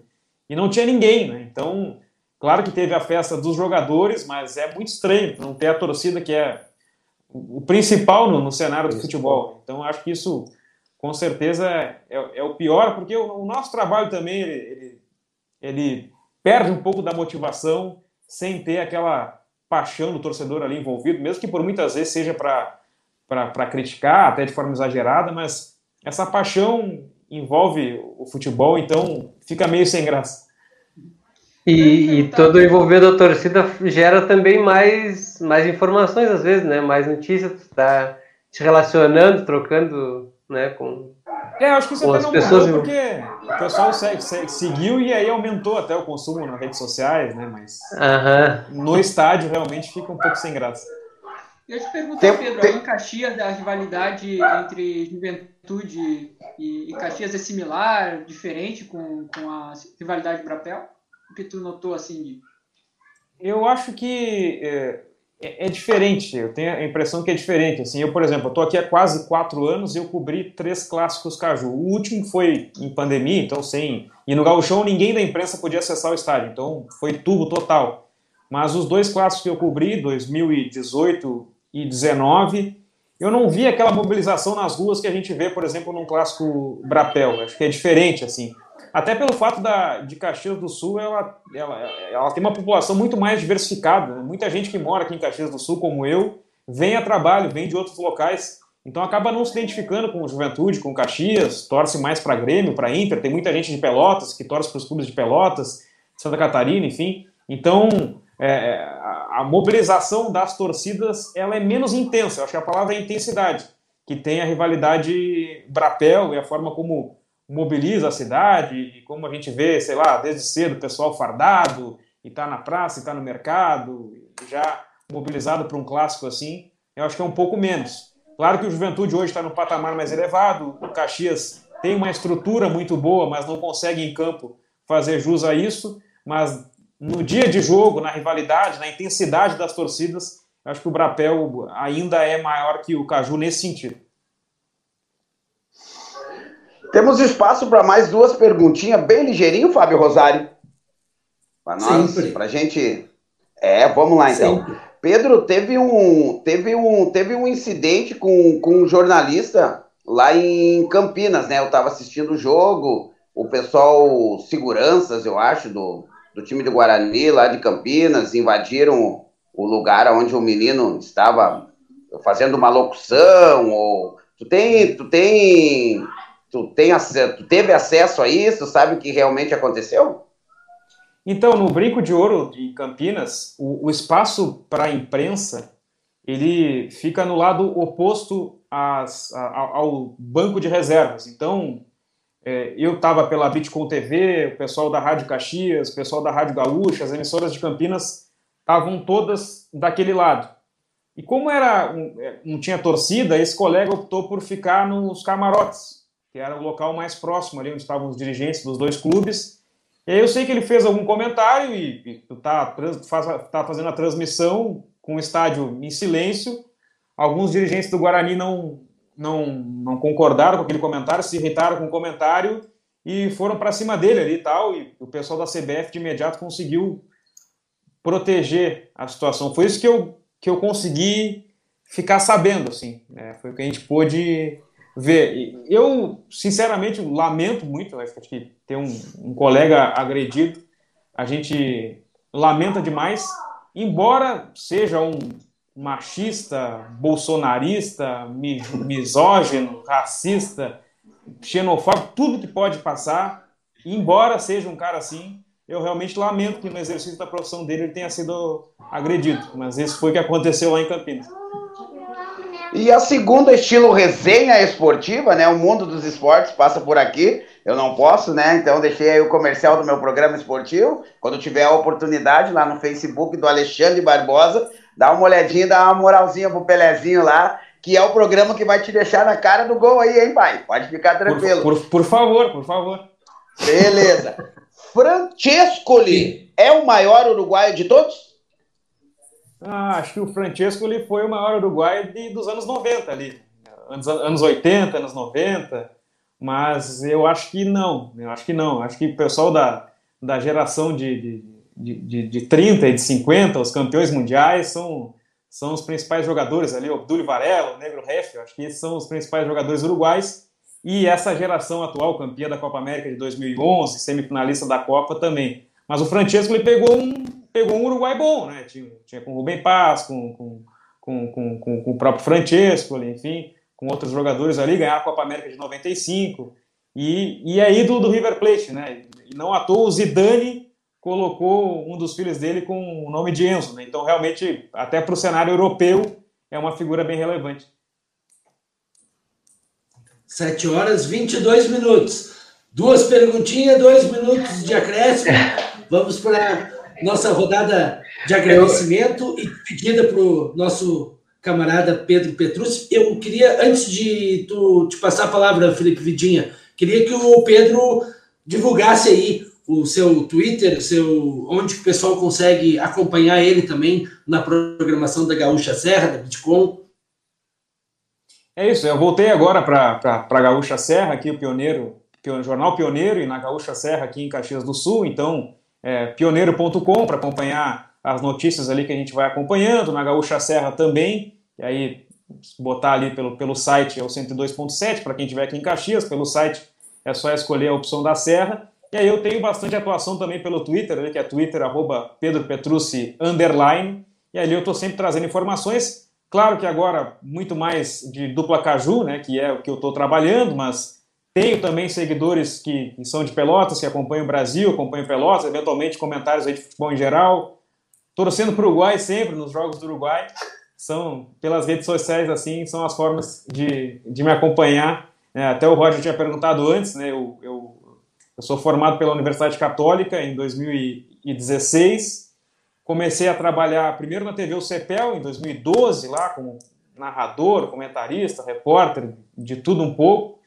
E não tinha ninguém, né? Então, Claro que teve a festa dos jogadores, mas é muito estranho não ter a torcida que é o principal no, no cenário do futebol. Então, acho que isso, com certeza, é, é o pior, porque o, o nosso trabalho também ele, ele, ele perde um pouco da motivação sem ter aquela paixão do torcedor ali envolvido, mesmo que por muitas vezes seja para criticar, até de forma exagerada, mas essa paixão envolve o futebol, então fica meio sem graça. E, e todo envolvido a torcida gera também mais, mais informações, às vezes, né? Mais notícias, tu tá te relacionando, trocando, né? Com... É, acho que isso Com até as não pessoas- mudou porque o pessoal segue- segue- seguiu e aí aumentou até o consumo nas redes sociais, né? Mas Aham. no estádio realmente fica um pouco sem graça. Eu te pergunto, Tem- Pedro, tem- a em Caxias, a rivalidade entre Juventude e, e Caxias é similar, diferente com, com a rivalidade Brapel? O que tu notou assim de... Eu acho que é, é- é diferente, eu tenho a impressão que é diferente. Assim, eu, por exemplo, estou aqui há quase quatro anos e eu cobri três clássicos Caju. O último foi em pandemia, então sem. E no Gauchão ninguém da imprensa podia acessar o estádio, então foi tubo total. Mas os dois clássicos que eu cobri, 2018 e 19, eu não vi aquela mobilização nas ruas que a gente vê, por exemplo, num clássico Brapel. Acho que é diferente, assim. Até pelo fato da, de Caxias do Sul, ela, ela, ela tem uma população muito mais diversificada. né? Muita gente que mora aqui em Caxias do Sul, como eu, vem a trabalho, vem de outros locais. Então acaba não se identificando com Juventude, com Caxias, torce mais para Grêmio, para Inter. Tem muita gente de Pelotas que torce para os clubes de Pelotas, Santa Catarina, enfim. Então é, a, mobilização das torcidas ela é menos intensa. Eu acho que a palavra é intensidade, que tem a rivalidade Brapel e a forma como mobiliza a cidade e como a gente vê, sei lá, desde cedo o pessoal fardado e tá na praça e tá no mercado, já mobilizado para um clássico assim, eu acho que é um pouco menos. Claro que o Juventude hoje está no patamar mais elevado, o Caxias tem uma estrutura muito boa, mas não consegue em campo fazer jus a isso. Mas no dia de jogo, na rivalidade, na intensidade das torcidas, acho que o Brapel ainda é maior que o Caju nesse sentido. Temos espaço para mais duas perguntinhas, bem ligeirinho, Fábio Rosário. Para nós, para gente. É, vamos lá então. Sempre. Pedro, teve um, teve um, teve um incidente com, com um jornalista lá em Campinas, né? Eu estava assistindo o jogo, o pessoal, seguranças, eu acho, do, do time do Guarani, lá de Campinas, invadiram o lugar onde o menino estava fazendo uma locução, ou... Tu tem, tu tem Tu, tem, tu teve acesso a isso? Sabe o que realmente aconteceu? Então, no Brinco de Ouro de Campinas, o, o espaço para a imprensa ele fica no lado oposto às, a, ao banco de reservas. Então, é, eu estava pela Bitcoin TV, o pessoal da Rádio Caxias, o pessoal da Rádio Gaúcha, as emissoras de Campinas estavam todas daquele lado. E como era é, não tinha torcida, esse colega optou por ficar nos camarotes que era o local mais próximo ali onde estavam os dirigentes dos dois clubes. E aí eu sei que ele fez algum comentário e está tá fazendo a transmissão com o estádio em silêncio. Alguns dirigentes do Guarani não, não, não concordaram com aquele comentário, se irritaram com o comentário e foram para cima dele ali e tal. E o pessoal da CBF de imediato conseguiu proteger a situação. Foi isso que eu, que eu consegui ficar sabendo, assim. Né? Foi o que a gente pôde ver. Eu, sinceramente, lamento muito, acho que ter um, um colega agredido, a gente lamenta demais, embora seja um machista, bolsonarista, misógino, racista, xenofóbico, tudo que pode passar, embora seja um cara assim, eu realmente lamento que no exercício da profissão dele ele tenha sido agredido, mas isso foi o que aconteceu lá em Campinas. E a segunda, estilo resenha esportiva, né? O mundo dos esportes passa por aqui. Eu não posso, né? Então deixei aí o comercial do meu programa esportivo. Quando tiver a oportunidade lá no Facebook do Alexandre Barbosa, dá uma olhadinha, dá uma moralzinha pro Pelezinho lá, que é o programa que vai te deixar na cara do gol aí, hein, pai? Pode ficar tranquilo. Por, por, por favor, por favor. Beleza. Francescoli é o maior uruguaio de todos? Ah, acho que o Francesco ele foi o maior uruguaio de, dos anos 90 ali. Anos, anos 80, anos 90. Mas eu acho que não. Eu acho que não. Acho que o pessoal da, da geração de, de, de, de 30 e de 50, os campeões mundiais, são, são os principais jogadores ali. O Abdul Varela, o Negro Ref, acho que esses são os principais jogadores uruguais. E essa geração atual, campeã da Copa América de 2011, semifinalista da Copa também. Mas o Francesco ele pegou um, pegou um Uruguai bom, né? Tinha, tinha com o Rubem Paz, com, com, com, com, com o próprio Francesco, enfim, com outros jogadores ali, ganhar a Copa América de 95, e, e é ídolo do River Plate, né? E não à toa o Zidane colocou um dos filhos dele com o nome de Enzo, né? Então, realmente, até para o cenário europeu, é uma figura bem relevante. 7 horas 22 minutos. Duas perguntinhas, dois minutos de acréscimo. Vamos para nossa rodada de agradecimento e pedida para o nosso camarada Pedro Petrucci. Eu queria, antes de tu te passar a palavra, Felipe Vidinha, queria que o Pedro divulgasse aí o seu Twitter, seu, onde o pessoal consegue acompanhar ele também na programação da Gaúcha Serra, da Bitcoin. É isso, eu voltei agora para a Gaúcha Serra, aqui o Pioneiro, Jornal Pioneiro, e na Gaúcha Serra, aqui em Caxias do Sul, então é, pioneiro.com para acompanhar as notícias ali que a gente vai acompanhando, na Gaúcha Serra também, e aí botar ali pelo, pelo site é o 102.7 para quem estiver aqui em Caxias, pelo site é só escolher a opção da Serra, e aí eu tenho bastante atuação também pelo Twitter, ali, que é twitter, arroba Pedro Petrucci, underline, e ali eu estou sempre trazendo informações, claro que agora muito mais de dupla caju, né, que é o que eu estou trabalhando, mas tenho também seguidores que, que, são de Pelotas, que acompanham o Brasil, acompanham Pelotas, eventualmente comentários aí de futebol em geral. Torcendo para o Uruguai sempre, nos jogos do Uruguai. São, pelas redes sociais, assim, são as formas de, de me acompanhar. É, até o Roger tinha perguntado antes, né? Eu, eu, eu sou formado pela Universidade Católica em 2016. Comecei a trabalhar primeiro na TV O Cepel, em 2012, lá como narrador, comentarista, repórter, de tudo um pouco.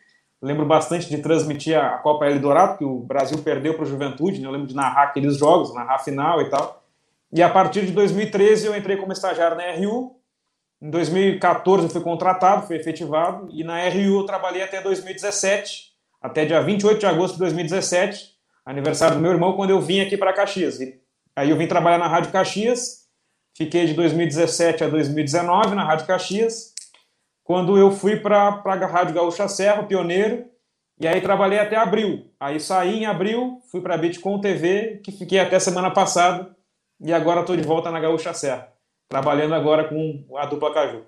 lembro bastante de transmitir a Copa Eldorado, que o Brasil perdeu para o Juventude, né? eu lembro de narrar aqueles jogos, narrar a final e tal. E a partir de 2013 eu entrei como estagiário na RU. Em 2014 eu fui contratado, fui efetivado, e na RU eu trabalhei até 2017, até dia 28 de agosto de 2017, aniversário do meu irmão, quando eu vim aqui para Caxias. E aí eu vim trabalhar na Rádio Caxias, fiquei de 2017 a 2019 na Rádio Caxias, quando eu fui para a Rádio Gaúcha Serra, pioneiro, e aí trabalhei até abril. Aí saí em abril, fui para a Bitcom TV, que fiquei até semana passada, e agora estou de volta na Gaúcha Serra, trabalhando agora com a dupla Caju.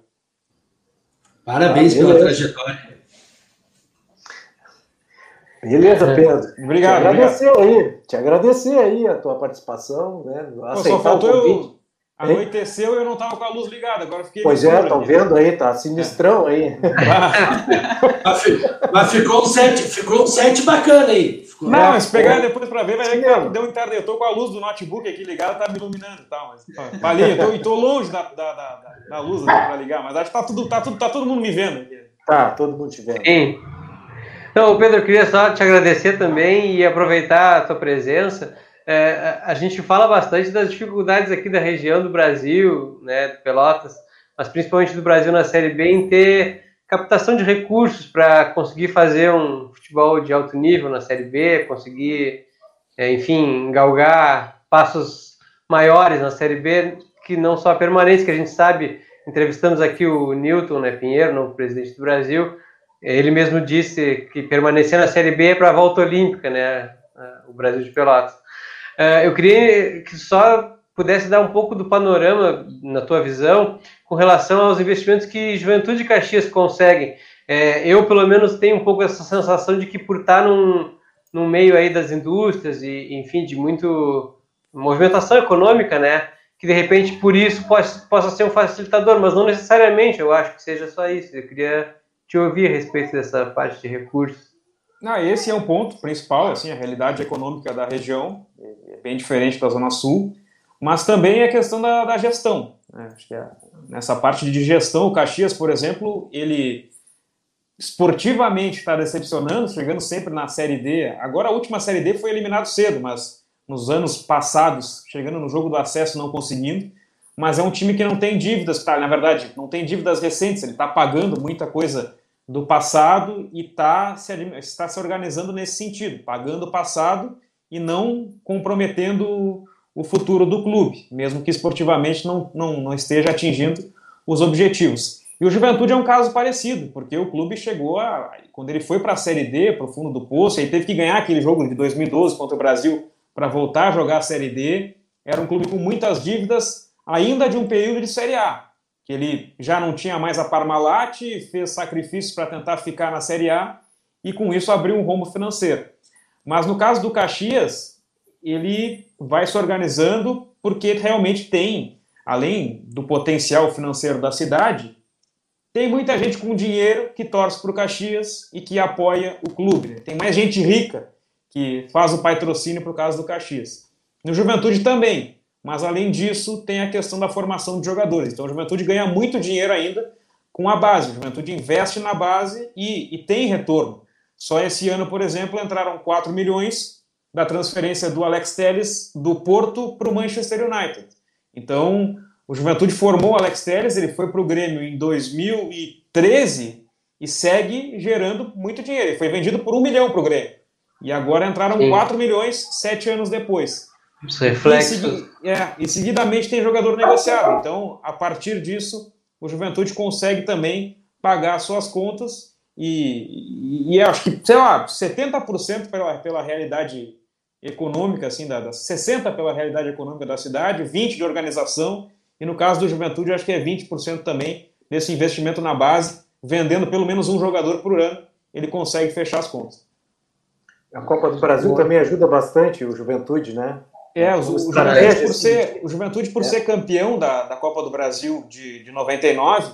Parabéns pela trajetória. Beleza, Pedro. Obrigado. Te agradecer obrigado. aí, te agradecer aí a tua participação, né? Pô, só faltou eu Anoiteceu e eu não estava com a luz ligada, agora fiquei. Pois é, estão vendo aí, tá sinistrão é. aí. mas ficou um set, ficou um set bacana aí. Ficou não, mas se pegar depois para ver, vai ver que deu um internet. Eu tô com a luz do notebook aqui ligada, tá me iluminando e tal. Mas, ali, eu tô, tô longe da, da, da, da luz para ligar, mas acho que tá tudo, tá, tudo, tá todo mundo me vendo. Tá, todo mundo te vendo. Sim. Então, Pedro, queria só te agradecer também e aproveitar a tua presença. É, a gente fala bastante das dificuldades aqui da região do Brasil, né, de Pelotas, mas principalmente do Brasil na Série B, em ter captação de recursos para conseguir fazer um futebol de alto nível na Série B, conseguir, é, enfim, galgar passos maiores na Série B, que não só a permanência, que a gente sabe, entrevistamos aqui o Newton né, Pinheiro, novo presidente do Brasil, ele mesmo disse que permanecer na Série B é para a volta olímpica, né, o Brasil de Pelotas. Uh, eu queria que só pudesse dar um pouco do panorama, na tua visão, com relação aos investimentos que Juventude e Caxias conseguem. É, eu, pelo menos, tenho um pouco essa sensação de que por estar num, num meio aí das indústrias e, enfim, de muito movimentação econômica, né, que de repente por isso possa, possa ser um facilitador, mas não necessariamente, eu acho que seja só isso. Eu queria te ouvir a respeito dessa parte de recursos. Não, esse é um ponto principal, assim, a realidade econômica da região é bem diferente da Zona Sul, mas também a questão da, da gestão. Né? Acho que é, nessa parte de gestão, o Caxias, por exemplo, ele esportivamente está decepcionando, chegando sempre na Série D. Agora a última Série D foi eliminado cedo, mas nos anos passados, chegando no jogo do acesso não conseguindo. Mas é um time que não tem dívidas, tá? na verdade, não tem dívidas recentes, ele está pagando muita coisa do passado e tá se, está se organizando nesse sentido, pagando o passado e não comprometendo o futuro do clube, mesmo que esportivamente não, não, não esteja atingindo os objetivos. E o Juventude é um caso parecido, porque o clube chegou a. Quando ele foi para a Série D, para o fundo do poço, aí teve que ganhar aquele jogo de 2012 contra o Brasil para voltar a jogar a Série D. Era um clube com muitas dívidas, ainda de um período de Série A que ele já não tinha mais a Parmalat, fez sacrifícios para tentar ficar na Série A e com isso abriu um rombo financeiro. Mas no caso do Caxias, ele vai se organizando porque realmente tem, além do potencial financeiro da cidade, tem muita gente com dinheiro que torce para o Caxias e que apoia o clube. Né? Tem mais gente rica que faz o patrocínio para o caso do Caxias. No Juventude também. Mas além disso, tem a questão da formação de jogadores. Então a Juventude ganha muito dinheiro ainda com a base. A Juventude investe na base e, e tem retorno. Só esse ano, por exemplo, entraram 4 milhões da transferência do Alex Telles do Porto para o Manchester United. Então, o Juventude formou o Alex Telles, ele foi para o Grêmio em 2013 e segue gerando muito dinheiro. Ele foi vendido por um milhão para o Grêmio. E agora entraram Sim. 4 milhões sete anos depois. Os reflexos. E, é, e seguidamente tem jogador negociado. Então, a partir disso, o Juventude consegue também pagar suas contas e, e, e acho que, sei lá, 70% pela, pela realidade econômica, assim, da, da, 60% pela realidade econômica da cidade, 20% de organização, e no caso do Juventude, acho que é 20% também desse investimento na base, vendendo pelo menos um jogador por ano, ele consegue fechar as contas. A Copa do Brasil também ajuda bastante o Juventude, né? É, o, o Juventude, por ser, o Juventude, por é. ser campeão da, da Copa do Brasil de, de 99,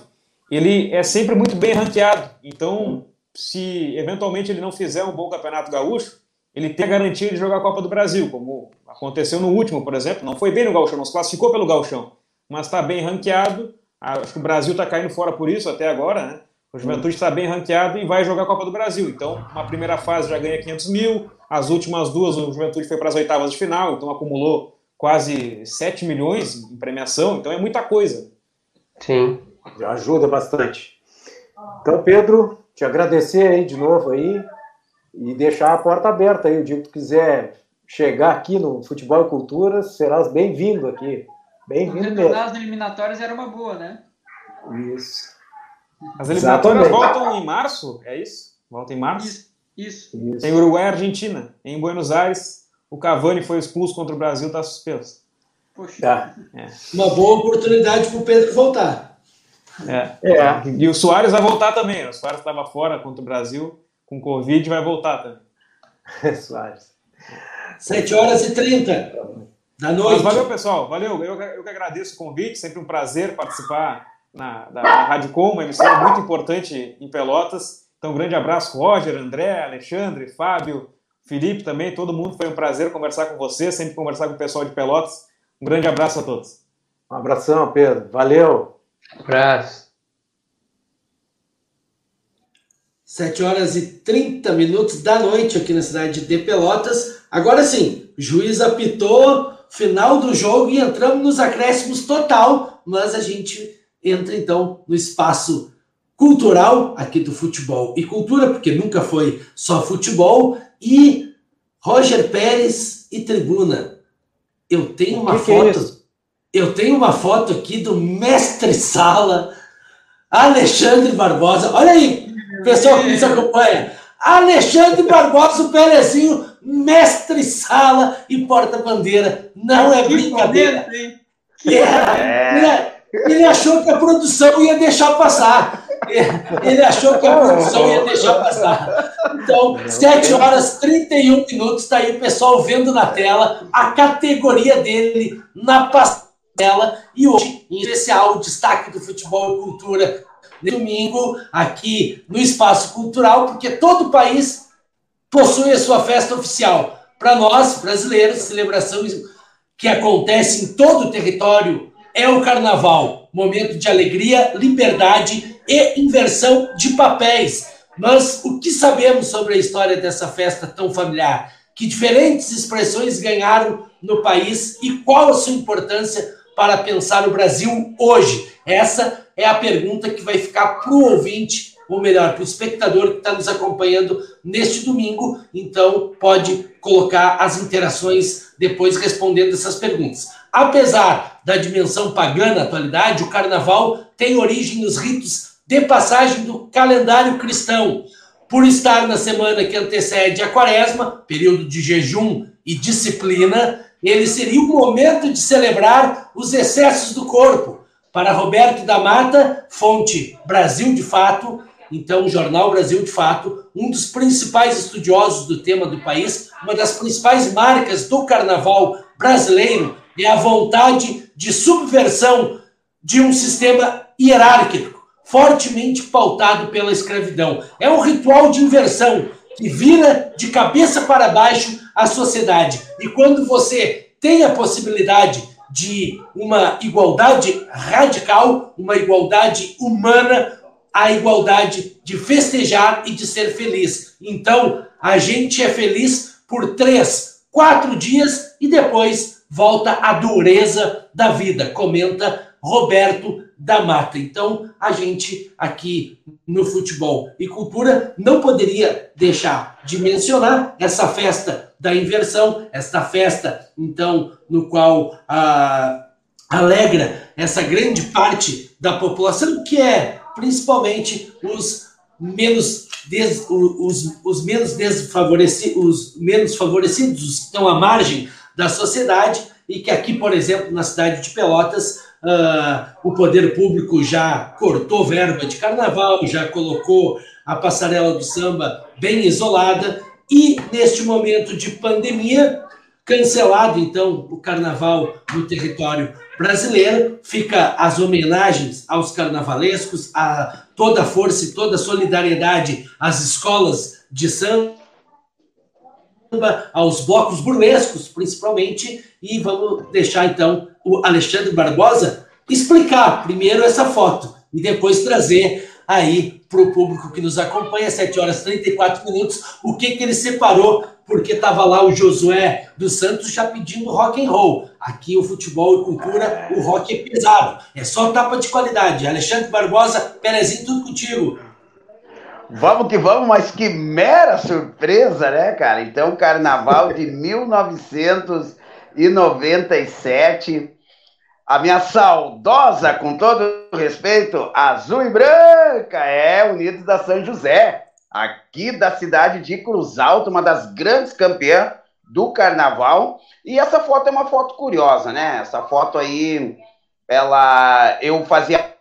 ele é sempre muito bem ranqueado. Então, se eventualmente ele não fizer um bom campeonato gaúcho, ele tem a garantia de jogar a Copa do Brasil, como aconteceu no último, por exemplo. Não foi bem no Gauchão, não se classificou pelo Gauchão, mas está bem ranqueado. Acho que o Brasil está caindo fora por isso até agora, né? O Juventude está bem ranqueado e vai jogar a Copa do Brasil. Então, uma primeira fase já ganha 500 mil, as últimas duas o Juventude foi para as oitavas de final, então acumulou quase 7 milhões em premiação, então é muita coisa. Sim. Já ajuda bastante. Então, Pedro, te agradecer aí de novo aí e deixar a porta aberta aí. O dia que tu quiser chegar aqui no Futebol e Cultura, serás bem-vindo aqui. Bem-vindo mesmo. As eliminatórias era uma boa, né? Isso. As eliminatórias Exatamente. voltam em março, é isso? Voltam em março? Isso. Isso. isso. Tem Uruguai e Argentina. Em Buenos Aires, o Cavani foi expulso contra o Brasil, está suspenso. Poxa. Tá. É. Uma boa oportunidade para o Pedro voltar. É. é. E o Soares vai voltar também. O Soares estava fora contra o Brasil com Covid e vai voltar também. Soares. 7 horas e 30 da noite. Mas valeu, pessoal. Valeu. Eu, eu que agradeço o convite. Sempre um prazer participar na, da, da Rádio Com, uma emissora muito importante em Pelotas. Então, um grande abraço, Roger, André, Alexandre, Fábio, Felipe também. Todo mundo. Foi um prazer conversar com você, sempre conversar com o pessoal de Pelotas. Um grande abraço a todos. Um abração, Pedro. Valeu. abraço. 7 horas e 30 minutos da noite aqui na cidade de Pelotas. Agora sim, o juiz apitou, final do jogo e entramos nos acréscimos total, mas a gente entra então no espaço cultural aqui do futebol e cultura, porque nunca foi só futebol, e Roger Pérez e Tribuna. Eu tenho uma que foto. Que é eu tenho uma foto aqui do mestre sala Alexandre Barbosa. Olha aí, pessoal que nos acompanha. Alexandre Barbosa, o Perezinho, mestre sala e porta-bandeira. Não é brincadeira. É, é. Ele achou que a produção ia deixar passar. Ele achou que a produção ia deixar passar. Então, 7 horas 31 minutos, está aí o pessoal vendo na tela a categoria dele na passela. E hoje, em especial, o destaque do futebol e cultura domingo, aqui no Espaço Cultural, porque todo o país possui a sua festa oficial. Para nós, brasileiros, celebração que acontece em todo o território é o carnaval, momento de alegria, liberdade e inversão de papéis. Mas o que sabemos sobre a história dessa festa tão familiar? Que diferentes expressões ganharam no país e qual a sua importância para pensar o Brasil hoje? Essa é a pergunta que vai ficar para o ouvinte, ou melhor, para o espectador que está nos acompanhando neste domingo. Então, pode colocar as interações depois respondendo essas perguntas. Apesar da dimensão pagã na atualidade, o carnaval tem origem nos ritos de passagem do calendário cristão. Por estar na semana que antecede a quaresma, período de jejum e disciplina, ele seria o momento de celebrar os excessos do corpo. Para Roberto da Mata, fonte Brasil de Fato, então o Jornal Brasil de Fato, um dos principais estudiosos do tema do país, uma das principais marcas do carnaval brasileiro é a vontade de subversão de um sistema hierárquico, fortemente pautado pela escravidão. É um ritual de inversão que vira de cabeça para baixo a sociedade. E quando você tem a possibilidade de uma igualdade radical, uma igualdade humana, a igualdade de festejar e de ser feliz. Então, a gente é feliz por três, quatro dias e depois volta a dureza da vida, comenta Roberto da Mata. Então, a gente aqui no Futebol e Cultura não poderia deixar de mencionar essa festa da inversão, esta festa, então, no qual ah, alegra essa grande parte da população, que é principalmente os menos des, os, os menos desfavorecidos, os menos favorecidos, os que estão à margem da sociedade e que aqui, por exemplo, na cidade de Pelotas, uh, o poder público já cortou verba de carnaval, já colocou a passarela do samba bem isolada e, neste momento de pandemia, cancelado então o carnaval no território brasileiro, fica as homenagens aos carnavalescos, a toda a força e toda a solidariedade às escolas de samba aos blocos burlescos, principalmente, e vamos deixar então o Alexandre Barbosa explicar primeiro essa foto e depois trazer aí para o público que nos acompanha, 7 horas e 34 minutos, o que, que ele separou, porque estava lá o Josué dos Santos já pedindo rock and roll. Aqui o futebol e cultura, o rock é pesado. É só tapa de qualidade. Alexandre Barbosa, Pelezinho, tudo contigo. Vamos que vamos, mas que mera surpresa, né, cara? Então, carnaval de 1997. A minha saudosa, com todo respeito, azul e branca, é Unidos da São José, aqui da cidade de Cruz Alto, uma das grandes campeãs do carnaval. E essa foto é uma foto curiosa, né? Essa foto aí, ela eu fazia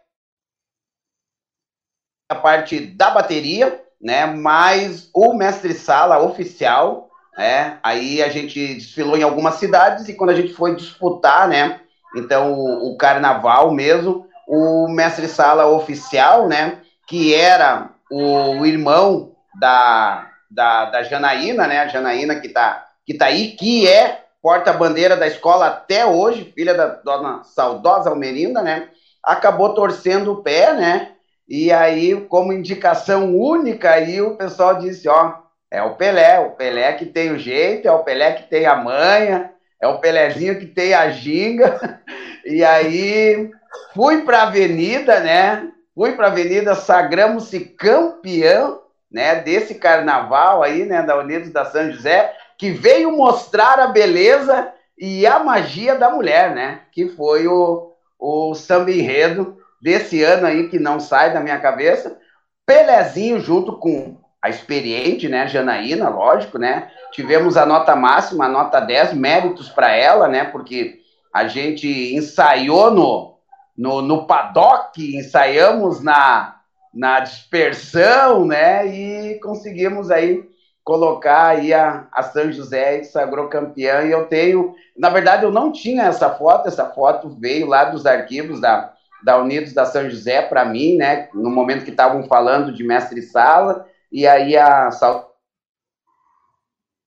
a parte da bateria, né? Mas o mestre sala oficial, né? Aí a gente desfilou em algumas cidades e quando a gente foi disputar, né? Então o, o carnaval mesmo, o mestre sala oficial, né? Que era o, irmão da, da, da Janaína, né? A Janaína que tá, que tá aí, que é porta-bandeira da escola até hoje, filha da dona saudosa Almerinda, né? Acabou torcendo o pé, né? E aí, como indicação única, aí o pessoal disse, ó, é o Pelé, o Pelé que tem o jeito, é o Pelé que tem a manha, é o Pelézinho que tem a ginga. E aí fui para a avenida, né? Fui para a avenida, sagramos-se campeão, né, desse carnaval aí, né, da Unidos da São José, que veio mostrar a beleza e a magia da mulher, né? Que foi o, o samba enredo desse ano aí que não sai da minha cabeça. Pelezinho junto com a experiente, né, Janaína, lógico, né? Tivemos a nota máxima, a nota 10, méritos para ela, né? Porque a gente ensaiou no, no, no paddock, ensaiamos na, na dispersão, né? E conseguimos aí colocar aí a, a São José sagrou campeã. E eu tenho, na verdade, eu não tinha essa foto, essa foto veio lá dos arquivos da, da Unidos da São José para mim, né? No momento que estavam falando de mestre sala, e aí a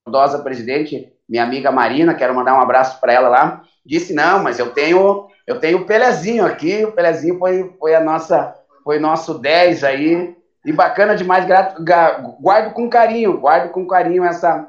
saudosa presidente, minha amiga Marina, quero mandar um abraço para ela lá, disse: "Não, mas eu tenho, eu tenho o Pelezinho aqui, o Pelezinho foi foi a nossa foi nosso 10 aí, e bacana demais, guardo com carinho, guardo com carinho essa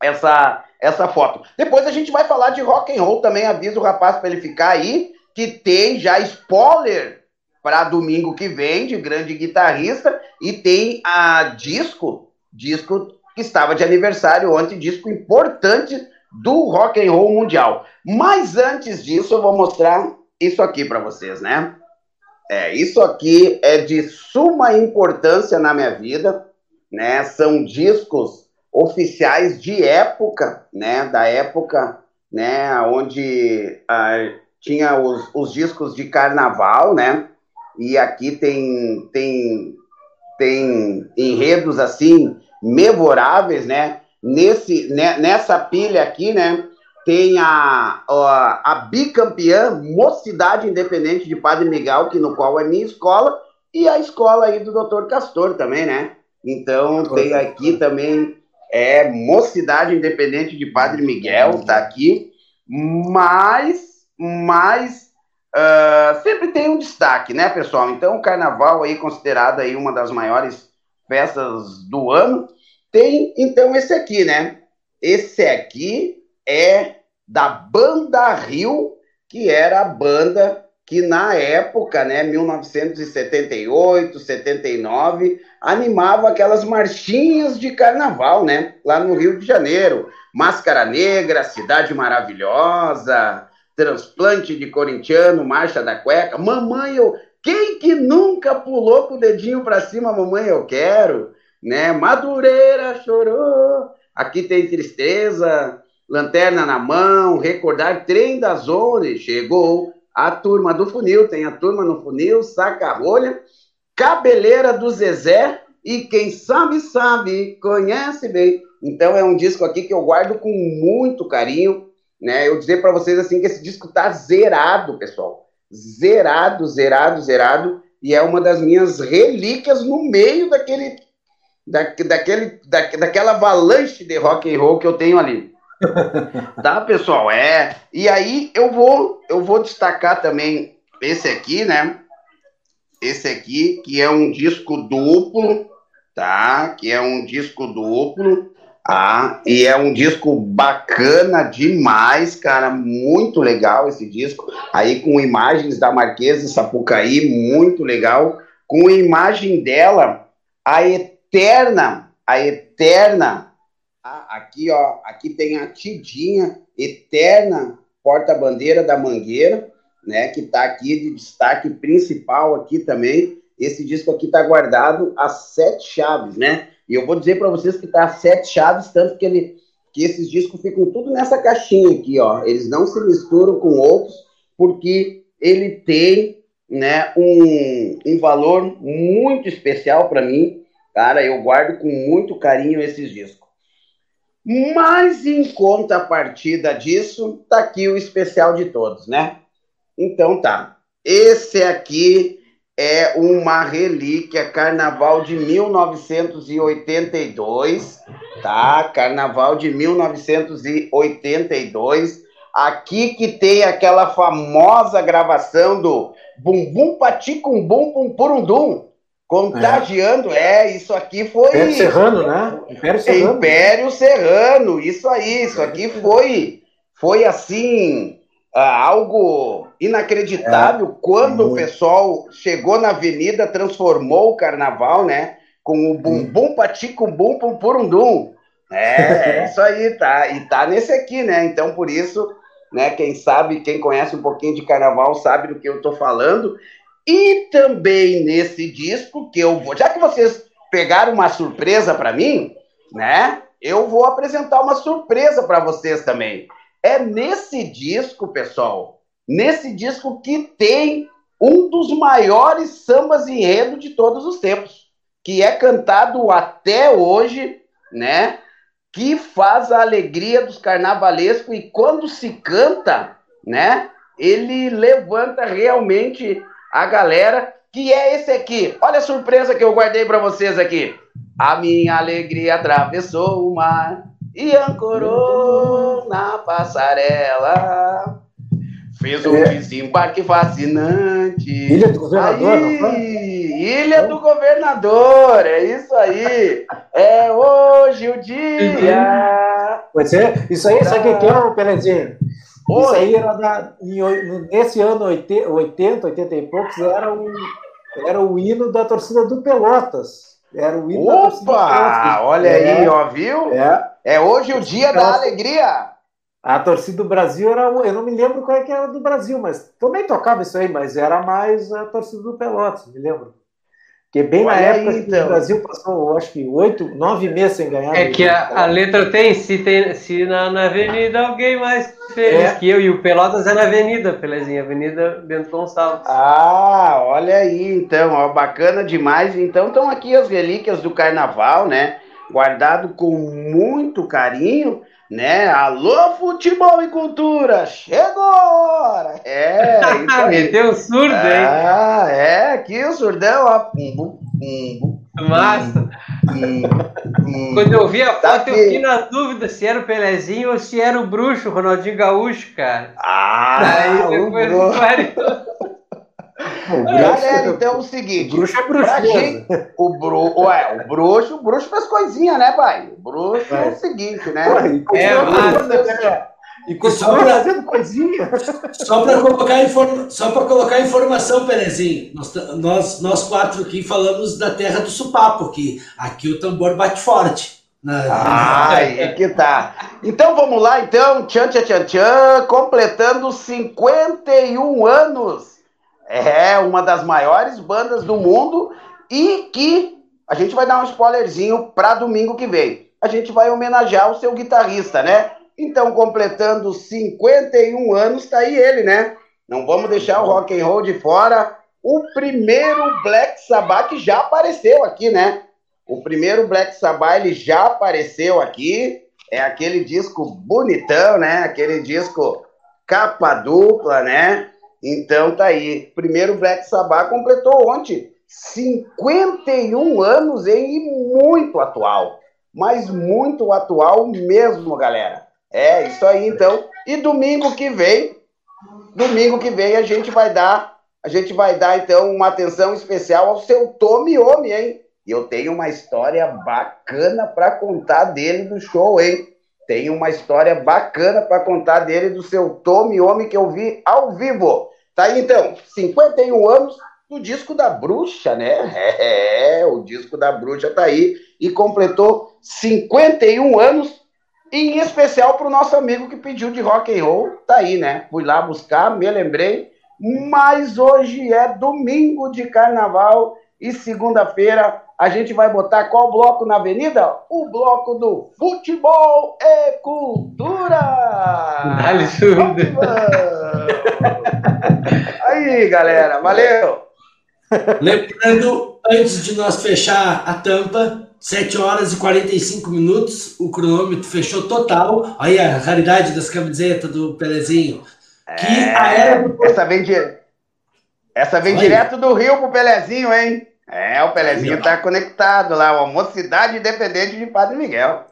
essa essa foto. Depois a gente vai falar de rock and roll também, aviso o rapaz para ele ficar aí que tem já spoiler para domingo que vem de grande guitarrista e tem a disco, disco que estava de aniversário ontem, disco importante do rock and roll mundial. Mas antes disso, eu vou mostrar isso aqui para vocês, né? É, isso aqui é de suma importância na minha vida, né? São discos oficiais de época, né? Da época, né? Onde a, tinha os, os discos de carnaval, né? E aqui tem, tem, tem enredos assim memoráveis, né? Nesse, né, nessa pilha aqui, né? Tem a, a, a bicampeã Mocidade Independente de Padre Miguel, que no qual é minha escola, e a escola aí do Dr. Castor também, né? Então tem aqui também é Mocidade Independente de Padre Miguel, tá aqui. Mas mas uh, sempre tem um destaque, né, pessoal? Então, o carnaval aí considerado aí uma das maiores festas do ano, tem então esse aqui, né? Esse aqui é da Banda Rio, que era a banda que na época, né, 1978, 79, animava aquelas marchinhas de carnaval, né, lá no Rio de Janeiro. Máscara Negra, Cidade Maravilhosa, transplante de corintiano, marcha da cueca. Mamãe, eu. Quem que nunca pulou com o dedinho para cima, mamãe, eu quero? Né? Madureira chorou. Aqui tem tristeza, lanterna na mão, recordar trem da zona. Chegou a turma do funil, tem a turma no funil, saca a rolha, cabeleira do Zezé. E quem sabe, sabe, conhece bem. Então é um disco aqui que eu guardo com muito carinho né? Eu dizer para vocês assim que esse disco tá zerado, pessoal. Zerado, zerado, zerado. E é uma das minhas relíquias no meio daquele, da, daquele, da, daquela avalanche de rock and roll que eu tenho ali. tá, pessoal? É. E aí eu vou, eu vou destacar também esse aqui, né? esse aqui, que é um disco duplo, tá? Que é um disco duplo, ah, e é um disco bacana demais, cara, muito legal esse disco. Aí com imagens da Marquesa Sapucaí, muito legal. Com imagem dela, a eterna, a eterna, aqui ó, aqui tem a Tidinha, eterna porta-bandeira da Mangueira, né, que tá aqui de destaque principal aqui também. Esse disco aqui tá guardado a sete chaves, né? E eu vou dizer para vocês que tá a sete chaves, tanto que ele que esses discos ficam tudo nessa caixinha aqui, ó. Eles não se misturam com outros, porque ele tem, né, um, um valor muito especial para mim. Cara, eu guardo com muito carinho esses discos. Mas em contrapartida disso, tá aqui o especial de todos, né? Então tá. Esse aqui é uma relíquia Carnaval de 1982, tá? Carnaval de 1982. Aqui que tem aquela famosa gravação do Bumbum Paticum Bum Pum Purundum. Contagiando, é. é. isso aqui foi. Império Serrano, né? Império Serrano. Império Serrano, isso aí, isso aqui foi, foi assim, ah, algo inacreditável é, quando muito. o pessoal chegou na avenida, transformou o carnaval, né? Com o bumbum patico bum pum purundum. É, é isso aí, tá. E tá nesse aqui, né? Então, por isso, né, quem sabe, quem conhece um pouquinho de carnaval sabe do que eu tô falando. E também nesse disco que eu vou, já que vocês pegaram uma surpresa para mim, né? Eu vou apresentar uma surpresa para vocês também. É nesse disco, pessoal, nesse disco que tem um dos maiores sambas enredo de todos os tempos, que é cantado até hoje, né? Que faz a alegria dos carnavalescos e quando se canta, né? Ele levanta realmente a galera, que é esse aqui. Olha a surpresa que eu guardei para vocês aqui. A minha alegria atravessou o mar e ancorou na passarela. Fez um é. desembarque fascinante. Ilha do Governador, aí, não foi? Ilha do Governador, é isso aí. É hoje o dia. Pois é, isso aí, sabe o que é, Pelezinho? Isso aí era da, nesse ano 80, 80, 80 e poucos, era o, era o hino da torcida do Pelotas. Era o hino Opa! da torcida do Pelotas. Olha é, aí, ó, viu? É, é hoje o dia da alegria. A torcida do Brasil era. Eu não me lembro qual é que era do Brasil, mas também tocava isso aí, mas era mais a torcida do Pelotas, me lembro. Porque bem Olha na época aí, então. o Brasil passou, acho que oito, nove meses sem ganhar. É que a, a, letra tem se, tem, se na, na avenida alguém mais feliz é. que eu e o Pelotas é na avenida, Pelezinha, Avenida Bento Gonçalves. Ah, olha aí, então, ó, bacana demais. Então estão aqui as relíquias do carnaval, né? Guardado com muito carinho né? Alô, futebol e cultura, chegou hora! É, Meteu o surdo, hein? Ah, é, aqui o surdão, ó. Massa! Quando eu vi a tá foto, tá eu fiquei na dúvida se era o Pelezinho ou se era o bruxo, Ronaldinho Gaúcho, cara. Ah, Aí depois o Galera, então é o seguinte. O bruxo é bruxo. Gente, o, bru, ué, o bruxo, o bruxo faz coisinha, né, pai? O bruxo é, é o seguinte, né? Ué, é, mas... E continua fazendo coisinha. Só para colocar, informa, só colocar informação, Perezinho, nós, nós, nós quatro aqui falamos da terra do supapo, que aqui o tambor bate forte. Ah, é que tá. Então vamos lá, então, tchan, tchan, tchan, tchan, completando 51 anos é uma das maiores bandas do mundo e que a gente vai dar um spoilerzinho para domingo que vem. A gente vai homenagear o seu guitarrista, né? Então, completando 51 anos, tá aí ele, né? Não vamos deixar o rock and roll de fora. O primeiro Black Sabbath que já apareceu aqui, né? O primeiro Black Sabbath ele já apareceu aqui. É aquele disco bonitão, né? Aquele disco capa dupla, né? Então tá aí. Primeiro Black Sabbath completou ontem 51 anos e muito atual. Mas muito atual mesmo, galera. É isso aí então. E domingo que vem, domingo que vem a gente vai dar a gente vai dar então uma atenção especial ao seu Tommy Homem, hein? E eu tenho uma história bacana para contar dele do show, hein? Tenho uma história bacana para contar dele do seu Tommy Homem que eu vi ao vivo. Tá aí então, 51 anos do disco da Bruxa, né? É, o disco da Bruxa tá aí e completou 51 anos, em especial para o nosso amigo que pediu de rock and roll, tá aí, né? Fui lá buscar, me lembrei, mas hoje é domingo de carnaval e segunda-feira a gente vai botar qual bloco na avenida? O bloco do futebol e cultura! Dale, Aí, galera, valeu! Lembrando, antes de nós fechar a tampa, 7 horas e 45 minutos, o cronômetro fechou total. Aí a raridade das camisetas do Pelezinho. Que é, a era do... Essa vem, de... Essa vem direto do Rio pro Pelezinho, hein? É, o Pelezinho tá conectado lá, a Mocidade Independente de Padre Miguel.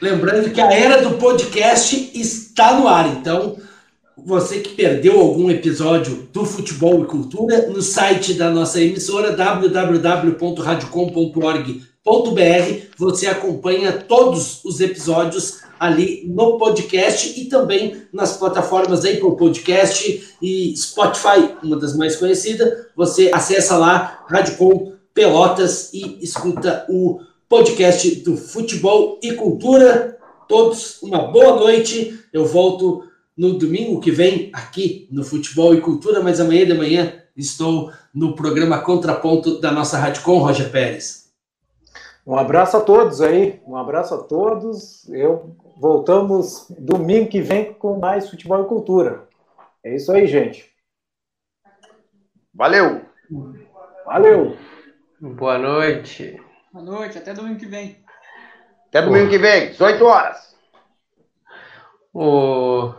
Lembrando que a era do podcast está no ar, então você que perdeu algum episódio do Futebol e Cultura, no site da nossa emissora www.radiocom.org.br, você acompanha todos os episódios ali no podcast e também nas plataformas Apple Podcast e Spotify, uma das mais conhecidas. Você acessa lá Radiocom Pelotas e escuta o podcast do Futebol e Cultura. Todos uma boa noite. Eu volto no domingo que vem aqui no Futebol e Cultura, mas amanhã de manhã estou no programa Contraponto da nossa Rádio com Roger Pérez. Um abraço a todos aí, um abraço a todos. Eu voltamos domingo que vem com mais Futebol e Cultura. É isso aí, gente. Valeu. Valeu. Boa noite. Boa noite, até domingo que vem. Até domingo que vem, 18 horas. O